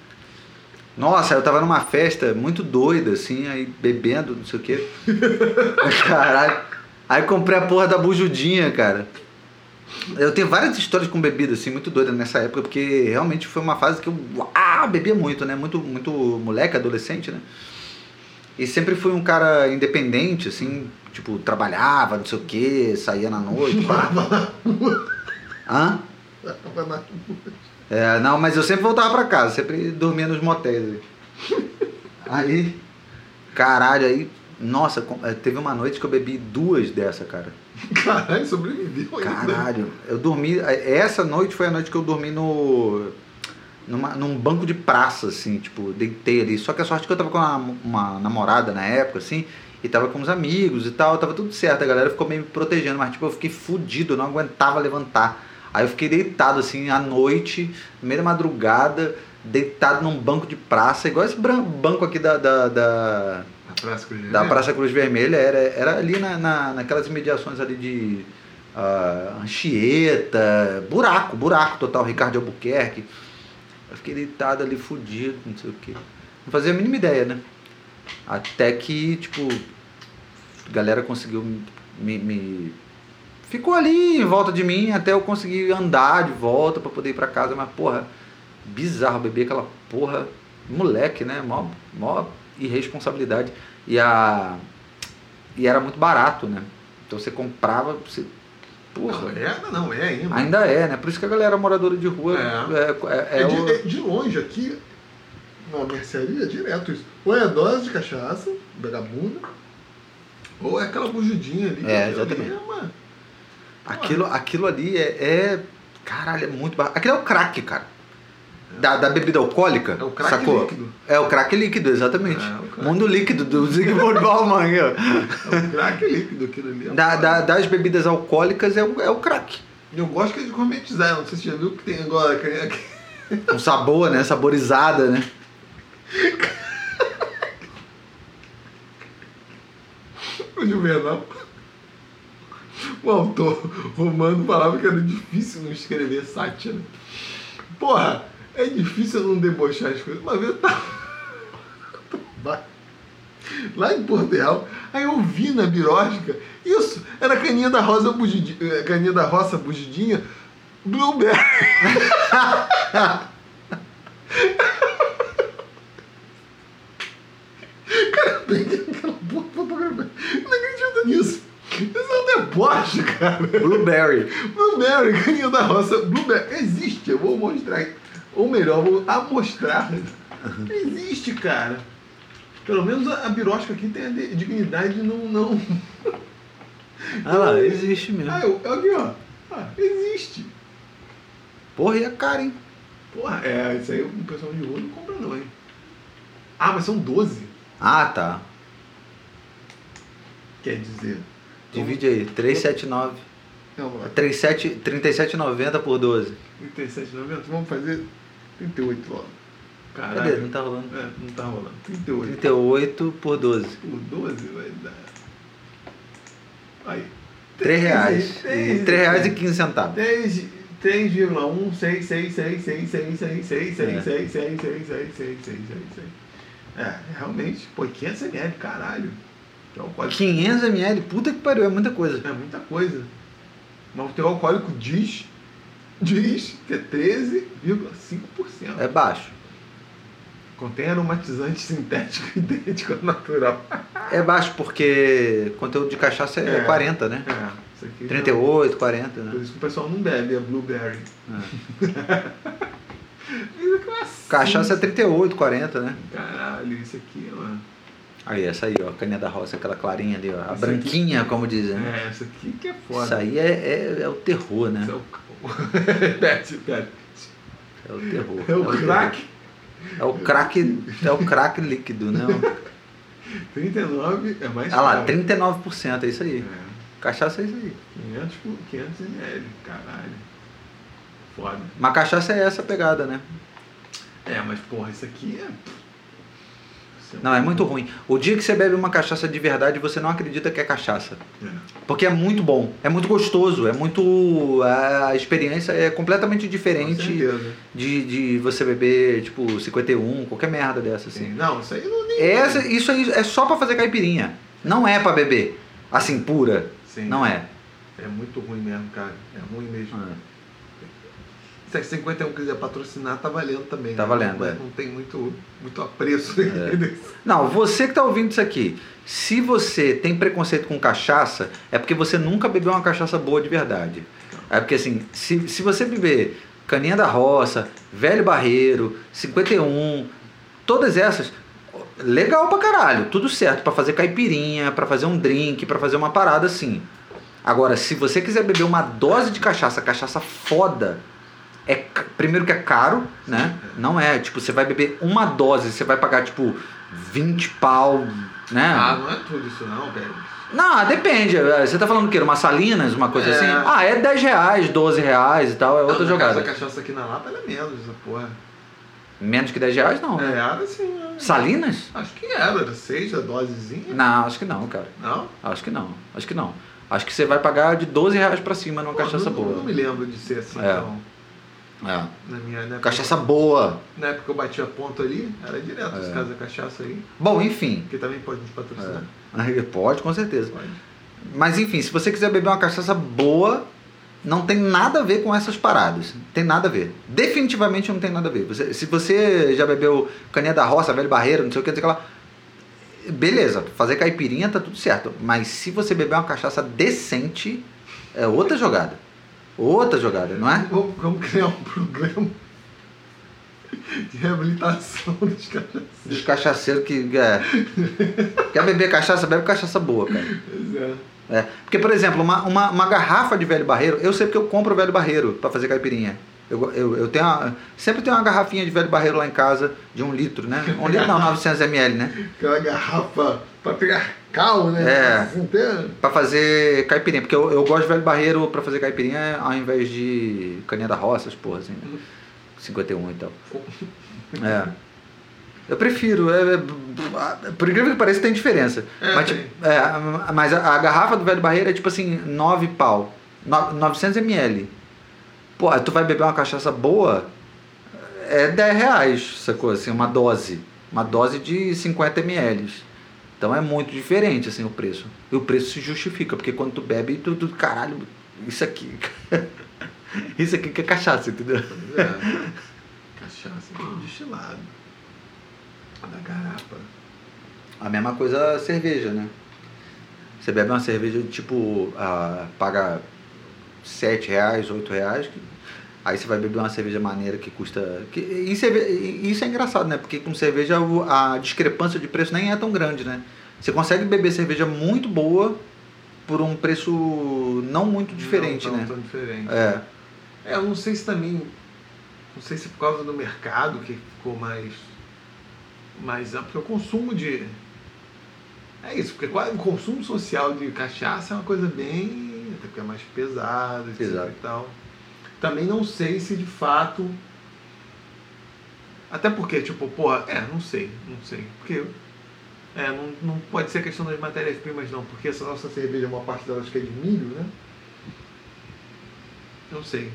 Nossa, eu tava numa festa muito doida, assim, aí bebendo, não sei o quê. Caralho. Aí comprei a porra da bujudinha, cara. Eu tenho várias histórias com bebida, assim, muito doida nessa época, porque realmente foi uma fase que eu ah, bebia muito, né? Muito, muito moleque, adolescente, né? E sempre fui um cara independente, assim, tipo, trabalhava, não sei o quê, saía na noite. pá. Hã? Tava na- É, não, mas eu sempre voltava pra casa, sempre dormia nos motéis. aí. Caralho, aí, nossa, eh, teve uma noite que eu bebi duas dessa, cara. Caralho, sobreviveu ainda. Caralho, eu dormi, eh, essa noite foi a noite que eu dormi no, numa, num banco de praça, assim, tipo, deitei ali. Só que a sorte é que eu tava com uma, uma namorada na época, assim, e tava com uns amigos e tal, tava tudo certo, a galera ficou meio me protegendo, mas tipo, eu fiquei fudido, eu não aguentava levantar. Aí eu fiquei deitado assim à noite, no meio da madrugada, deitado num banco de praça, igual esse banco aqui da, da, da, Praça Cruz da Vermelha? Praça Cruz Vermelha, era, era ali na, na, naquelas imediações ali de ah, Anchieta, buraco, buraco total, Ricardo Albuquerque. Eu fiquei deitado ali fudido, não sei o quê. Não fazia a mínima ideia, né? Até que, tipo, a galera conseguiu me, me- Ficou ali em volta de mim até eu conseguir andar de volta pra poder ir pra casa, mas porra, bizarro beber aquela porra, moleque, né? Mó, mó irresponsabilidade. E a. E era muito barato, né? Então você comprava, você. Porra. Não, era, não, é ainda. Ainda é, né? Por isso que a galera moradora de rua É. é, é- é É de, o- é de longe aqui, na mercearia, é direto isso. Ou é dose de cachaça, vagabunda, Ou é aquela bujudinha ali. É, exatamente. é uma- Aquilo, aquilo ali é, é- Caralho, é muito barato. Aquilo é o crack, cara. Da, da bebida alcoólica. É o crack sacou? líquido. É o crack líquido, exatamente. É, o crack. Mundo líquido do Zygmunt Bauman. É um crack líquido aquilo ali. é Da, da- das bebidas alcoólicas é o, é o crack. Eu gosto que eles gourmetizaram. Não sei se você já viu que tem agora. é Um sabor, né? Saborizada, né? O Juvenal. O autor romano falava que era difícil não escrever sátira. Porra, é difícil não debochar as coisas. Uma vez eu tava. Lá em Porto Real, aí eu vi na birosca, isso, era caninha da rosa bugidinha, eh, caninha da roça bugidinha, blueberry. Cara, eu peguei aquela porra fotografia. Não acredito nisso. Isso é deboche, cara. Blueberry. Blueberry, caninha da roça. Blueberry. Existe, eu vou mostrar. Ou melhor, vou amostrar. Existe, cara. Pelo menos a, a birosca aqui tem a de- dignidade de não. não... Ah lá, existe mesmo. Ah, eu, aqui, ó. Ah, existe. Porra, e é caro, hein? Porra, é, isso aí o pessoal de ouro não compra não, hein? Ah, mas são 12. Ah, tá. Quer dizer. Divide aí. 379. Não, vamos lá. 37 37,90 por 12. 37,90. Vamos fazer 38 logo. Cadê? Caralho. Não tá rolando. É, não tá rolando. 38. 38 por 12. Por 12 vai dar. Aí. 3 reais. Três- E 3 reais e 15 centavos. 3 3,1, 6, 6, 6, 6, 6, 6, 6, 6, É. 6, 6, 6, 6, 6, 6, 6, 6. É, realmente. Pô, 500 ml, caralho. Que alcoólico 500 ml, puta que pariu, é muita coisa. é muita coisa. Mas o teu alcoólico diz, diz que é 13,5%. É baixo. Contém aromatizante sintético idêntico ao natural. É baixo porque conteúdo de cachaça é, É. 40, né? É, isso aqui já- 38, 40, Por né? isso que o pessoal não bebe a blueberry. É. Aqui é uma Cachaça é cinza. 38, 40, né? Caralho, isso aqui, mano. Aí, essa aí, ó, caninha da roça, aquela clarinha ali, ó. A Essa branquinha, como dizem, né? É, isso aqui que é foda. Isso aí é, é, é o terror, né? Isso é o... Pet, pet. É o terror. É o crack. terror. É o crack, é o crack líquido, né? 39 é mais Ah lá, caro. 39%, é isso aí. É, Cachaça é isso aí. 500 por 500 ml, caralho. Foda. Mas cachaça é essa pegada, né? É, mas porra, isso aqui é... Não, é muito ruim. O dia que você bebe uma cachaça de verdade, você não acredita que é cachaça. É. Porque é muito bom, é muito gostoso, é muito. A experiência é completamente Com diferente de, de você beber, tipo, 51, qualquer merda dessa, assim. Sim. Não, isso aí não nem... Essa, isso aí é só pra fazer caipirinha. Não é pra beber. Assim, pura. Sim. Não é. É muito ruim mesmo, cara. É ruim mesmo. É. Se a 51 quiser patrocinar, tá valendo também. Tá né? valendo, Não, é. não tem muito, muito apreço. Não, você que tá ouvindo isso aqui, se você tem preconceito com cachaça, é porque você nunca bebeu uma cachaça boa de verdade. É porque assim, se, se você beber Caninha da Roça, Velho Barreiro, 51, todas essas, legal pra caralho, tudo certo, pra fazer caipirinha, pra fazer um drink, pra fazer uma parada assim. Agora, se você quiser beber uma dose de cachaça, cachaça foda, é primeiro que é caro, né? Não é, tipo, você vai beber uma dose, você vai pagar tipo 20 pau, né? Ah, não é tudo isso não, velho. Não, depende. Você tá falando o quê? Uma Salinas, uma coisa É. assim? Ah, é 10 reais, 12 reais e tal, é outra não, jogada. Essa cachaça aqui na Lapa ela é menos, essa porra. Menos que 10 reais, não. É, era assim, né? Salinas? Acho que era, era seis a dosezinha. Não, acho que não, cara. Não? Acho que não. Acho que não. Acho que você vai pagar de 12 reais pra cima numa Pô, cachaça não, boa. Não me lembro de ser assim, É. então. É. Na minha, na Cachaça boa. Na época eu batia ponto ali, era direto É. os casos da cachaça aí. Bom, enfim. Que também pode nos patrocinar. É. Pode, com certeza. Pode. Mas enfim, se você quiser beber uma cachaça boa, não tem nada a ver com essas paradas. Tem nada a ver. Definitivamente não tem nada a ver. Você- se você já bebeu caninha da roça, velho barreiro, não sei o que, não sei o que lá. Beleza, fazer caipirinha tá tudo certo. Mas se você beber uma cachaça decente, é outra jogada. Outra jogada, não é? Vamos, vamos criar um programa. de reabilitação dos cachaceiros. Dos cachaceiros que. É, quer beber cachaça, bebe cachaça boa, cara. Pois é. É, porque, por exemplo, uma, uma, uma garrafa de velho barreiro, eu sei porque eu compro velho barreiro para fazer caipirinha. Eu, eu, eu tenho uma, sempre tenho uma garrafinha de velho barreiro lá em casa, de um litro, né? Um litro não, 900 ml, né? Aquela garrafa pra pegar cal, né? É. Inteira. Pra fazer caipirinha, porque eu, eu gosto de velho barreiro para fazer caipirinha ao invés de caninha da roça, as porra, assim, né? 51 e tal. É. Eu prefiro, é, é, por incrível que pareça, tem diferença. É, mas, tem. tipo, é, mas a, a garrafa do velho barreiro é tipo assim, 9 pau, no- 900 ml. Pô, tu vai beber uma cachaça boa, é 10 reais, sacou? Assim, uma dose. Uma dose de 50 ml. Então é muito diferente, assim, o preço. E o preço se justifica, porque quando tu bebe, tu, tu caralho, isso aqui. isso aqui que é cachaça, entendeu? É. Cachaça destilado. Da garrafa. A mesma coisa a cerveja, né? Você bebe uma cerveja tipo, ah, paga 7 reais, 8 reais, aí você vai beber uma cerveja maneira que custa. Que, e cerve- e isso é engraçado, né? Porque com cerveja a discrepância de preço nem é tão grande, né? Você consegue beber cerveja muito boa por um preço não muito diferente, não tão, né? tão diferente. É. É, eu não sei se também. Não sei se por causa do mercado que ficou mais. mais amplo, porque o consumo de. É isso, porque o consumo social de cachaça é uma coisa bem. até porque é mais pesada, etc Exato. e tal. Também não sei se de fato. Até porque, tipo, porra, é, não sei, não sei. Porque. É, não, não pode ser questão das matérias-primas, não, porque essa nossa cerveja, uma parte dela acho que é de milho, né? Não sei.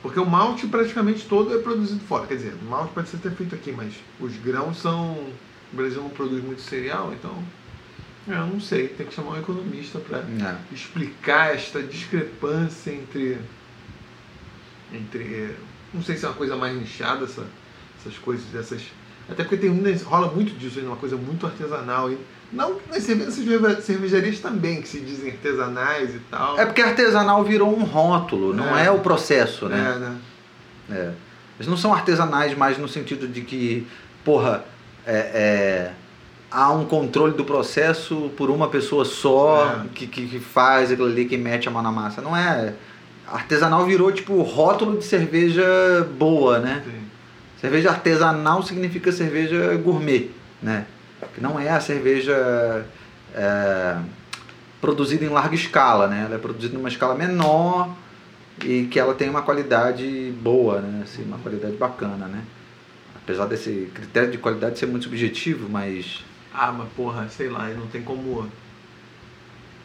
Porque o malte praticamente todo é produzido fora. Quer dizer, o malte pode ser até feito aqui, mas os grãos são. O Brasil não produz muito cereal, então. é, Eu não sei, tem que chamar um economista para É. explicar esta discrepância entre. Entre. Não sei se é uma coisa mais nichada, essa, essas coisas, essas. Até porque tem rola muito disso, né, uma coisa muito artesanal. E não nas cervejarias também, que se dizem artesanais e tal. É porque artesanal virou um rótulo, não é, É. o processo, né? É, né? É. Eles não são artesanais mais no sentido de que, porra, é, é, há um controle do processo por uma pessoa só É. que, que, que faz aquilo ali, que mete a mão na massa. Não é. Artesanal virou tipo rótulo de cerveja boa, né? Sim. Cerveja artesanal significa cerveja gourmet, né? Que não é a cerveja é, produzida em larga escala, né? Ela é produzida numa escala menor e que ela tem uma qualidade boa, né? Assim, uma qualidade bacana, né? Apesar desse critério de qualidade ser muito subjetivo, mas Ah, mas porra, sei lá, não tem como.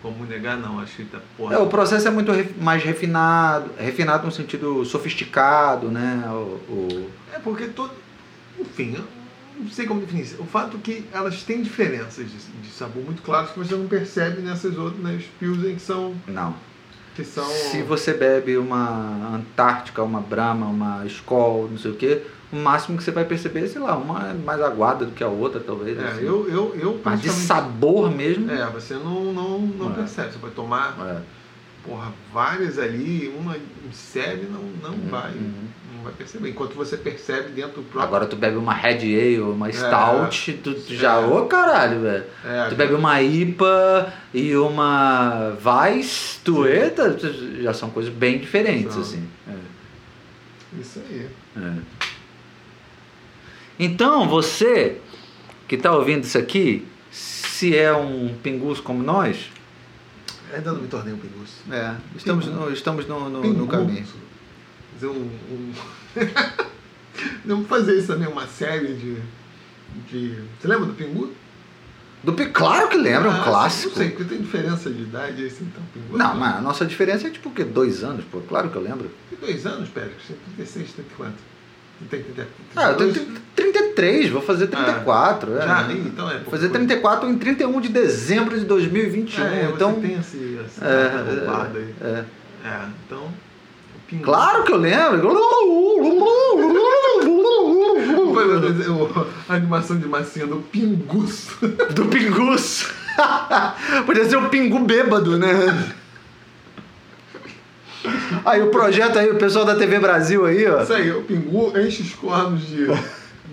Como negar, não. Acho que tá, porra. é, o processo é muito ref- mais refinado, refinado no sentido sofisticado, né? O, o- É porque todo. Enfim, eu não sei como definir isso. O fato é que elas têm diferenças de, de sabor muito claras que você não percebe nessas outras nas Pilsen que são. não. Que são Se você bebe uma Antártica, uma Brahma, uma Skol, não sei o que, o máximo que você vai perceber, sei lá, uma é mais aguada do que a outra, talvez. É, assim. eu, eu, eu Mas de sabor mesmo. É, você não, não, não É. percebe. Você vai tomar, É. porra, várias ali, uma série não, não Uhum, vai. uhum. Não vai perceber. Enquanto você percebe dentro do próprio. Agora tu bebe uma Red Ale, uma Stout, tu, tu já, É. ô caralho, velho. é, Tu bebe uma IPA e uma Weiss, tu, eita, tu- já são coisas bem diferentes, São. assim. Isso aí. É, é. Então, você que tá ouvindo isso aqui, se é um pinguço como nós, Ainda não me tornei um pinguço. É, estamos no, estamos no, no, no caminho. Fazer um. um... Vamos fazer isso também, uma série de. de... Você lembra do Pingu? Do, Pi- claro que lembra, é um Ah, clássico. Não sei, porque tem diferença de idade esse então, Pingu. Não, mas a nossa diferença é tipo o quê? Dois anos, pô. Claro que eu lembro. Tem dois anos, Pérez? Tem 36, tem tem 30, Ah, eu tenho 32? 33, vou fazer 34. é. Já, então é. Vou fazer 34 em 31 de dezembro de 2021. É, então. você tem esse, essa é, roubada aí. é, É, então. Claro que eu lembro. A animação de massinha do Pinguço. Do pinguço. Podia ser o pingu bêbado, né? Aí o projeto aí, o pessoal da TV Brasil aí, ó. Isso aí, o Pingu enche os cornos de.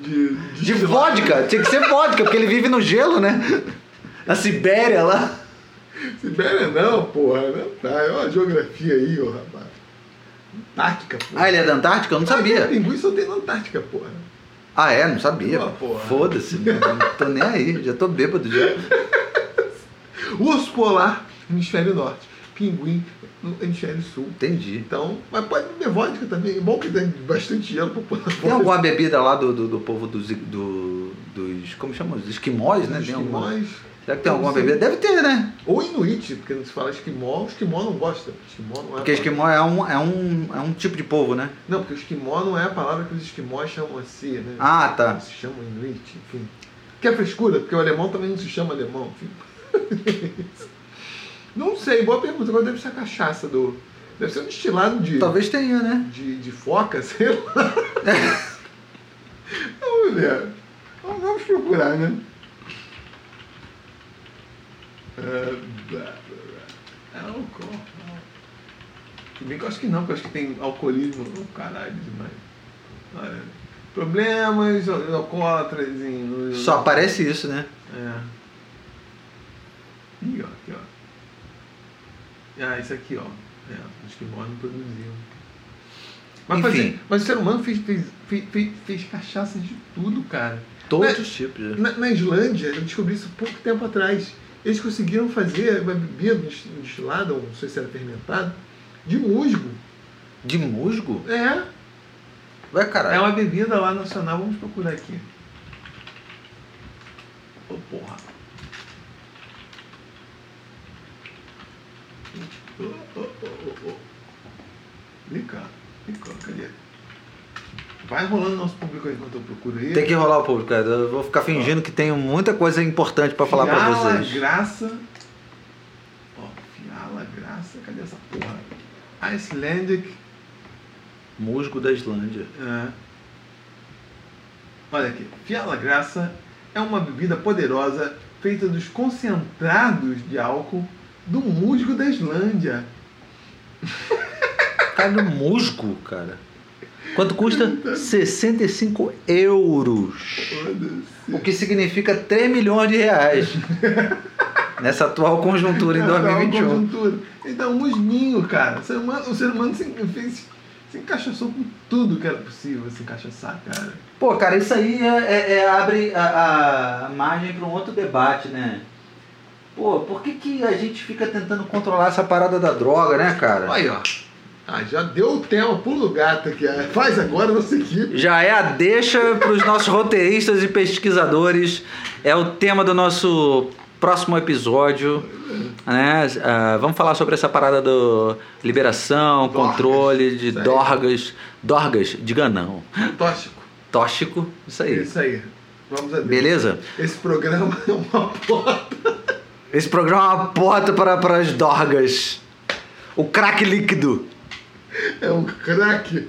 De, De vodka, tinha que ser vodka, porque ele vive no gelo, né? Na Sibéria lá. Sibéria não, porra, não tá. Olha a geografia aí, ô rapaz. Antártica, porra. Ah, ele é da Antártica? Eu não Ah, sabia. Pingu só tem na Antártica, porra. Ah, é? Não sabia. Foda-se, não tô nem aí, já tô bêbado já. Urso polar, hemisfério norte. Pinguim, no hemisfério sul. Entendi. Então, mas pode beber vodka também. É bom que tem bastante gelo pra pôr na Tem alguma bebida lá do, do, do povo dos, do, dos. Como chama? Os esquimós, né? Tem alguma, esquimós. será que tem alguma sei. bebida? Deve ter, né? Ou inuit, porque não se fala esquimó. O esquimó não gosta. Esquimó não é Porque esquimó é um, é, um, é um tipo de povo, né? Não, porque o esquimó não é a palavra que os esquimós chamam assim, né? Ah, tá. Se chamam inuit, enfim. Que é frescura, porque o alemão também não se chama alemão, enfim. não sei, boa pergunta. Agora deve ser a cachaça do. Deve ser um destilado de. Talvez tenha, né? De, de foca, sei lá. Vamos ver. Vamos, procurar, né? Ah, blá, blá, blá. Álcool. Se bem que eu acho que não, porque eu acho que tem alcoolismo. Oh, caralho, demais. Olha, problemas alcoólatras em. Só aparece isso, né? É. Ih, ó, aqui, ó. Ah, isso aqui, ó. É, os que não produziam. Mas, Enfim. fazia- mas o ser humano fez, fez, fez, fez, cachaça de tudo, cara. Todos os tipos. né? Na, na Islândia, eu descobri isso pouco tempo atrás. Eles conseguiram fazer uma bebida destilada, ou não sei se era fermentado, de musgo. De musgo? É, Vai, é caralho. uma bebida lá nacional. Vamos procurar aqui. Ô, porra. Ô, ô, ô. Vem cá, vem cá, cadê? Vai rolando nosso público aí enquanto eu procuro aí. Tem que rolar o público, cara. Eu vou ficar fingindo que tenho muita coisa importante pra falar pra Fiala vocês. Graça. Ó, Fiala Graça, cadê essa porra? Icelandic. Musgo da Islândia. É. Olha aqui. Fiala Graça é uma bebida poderosa feita dos concentrados de álcool do musgo da Islândia. Cara, musgo, cara. Quanto custa? 65 euros. O que significa 3 milhões de reais. Nessa atual conjuntura em É, tá uma 2021. conjuntura. Então, um musguinho, cara. O ser humano, o ser humano se, fez, se encaixaçou com tudo que era possível se encaixaçar, cara. Pô, cara, isso aí é, é- é- abre a, a margem para um outro debate, né? Pô, por que, que a gente fica tentando controlar essa parada da droga, né, cara? Aí, ó. Ah, já deu o tema pulo gato aqui. Faz agora nossa equipe. Já é a deixa para os nossos roteiristas e pesquisadores. É o tema do nosso próximo episódio. Né? Ah, vamos falar sobre essa parada do liberação, Dorgas. controle de dorgas. Dorgas, diga não. Tóxico. Tóxico, isso aí. Isso aí. Vamos a Deus. Beleza? Esse programa é uma porta. Esse programa é uma porta para, para as dorgas. O crack líquido. É um craque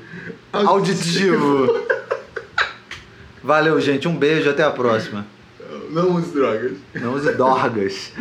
Auditivo. Valeu, gente. Um beijo. Até a próxima. Não use drogas. Não use dorgas.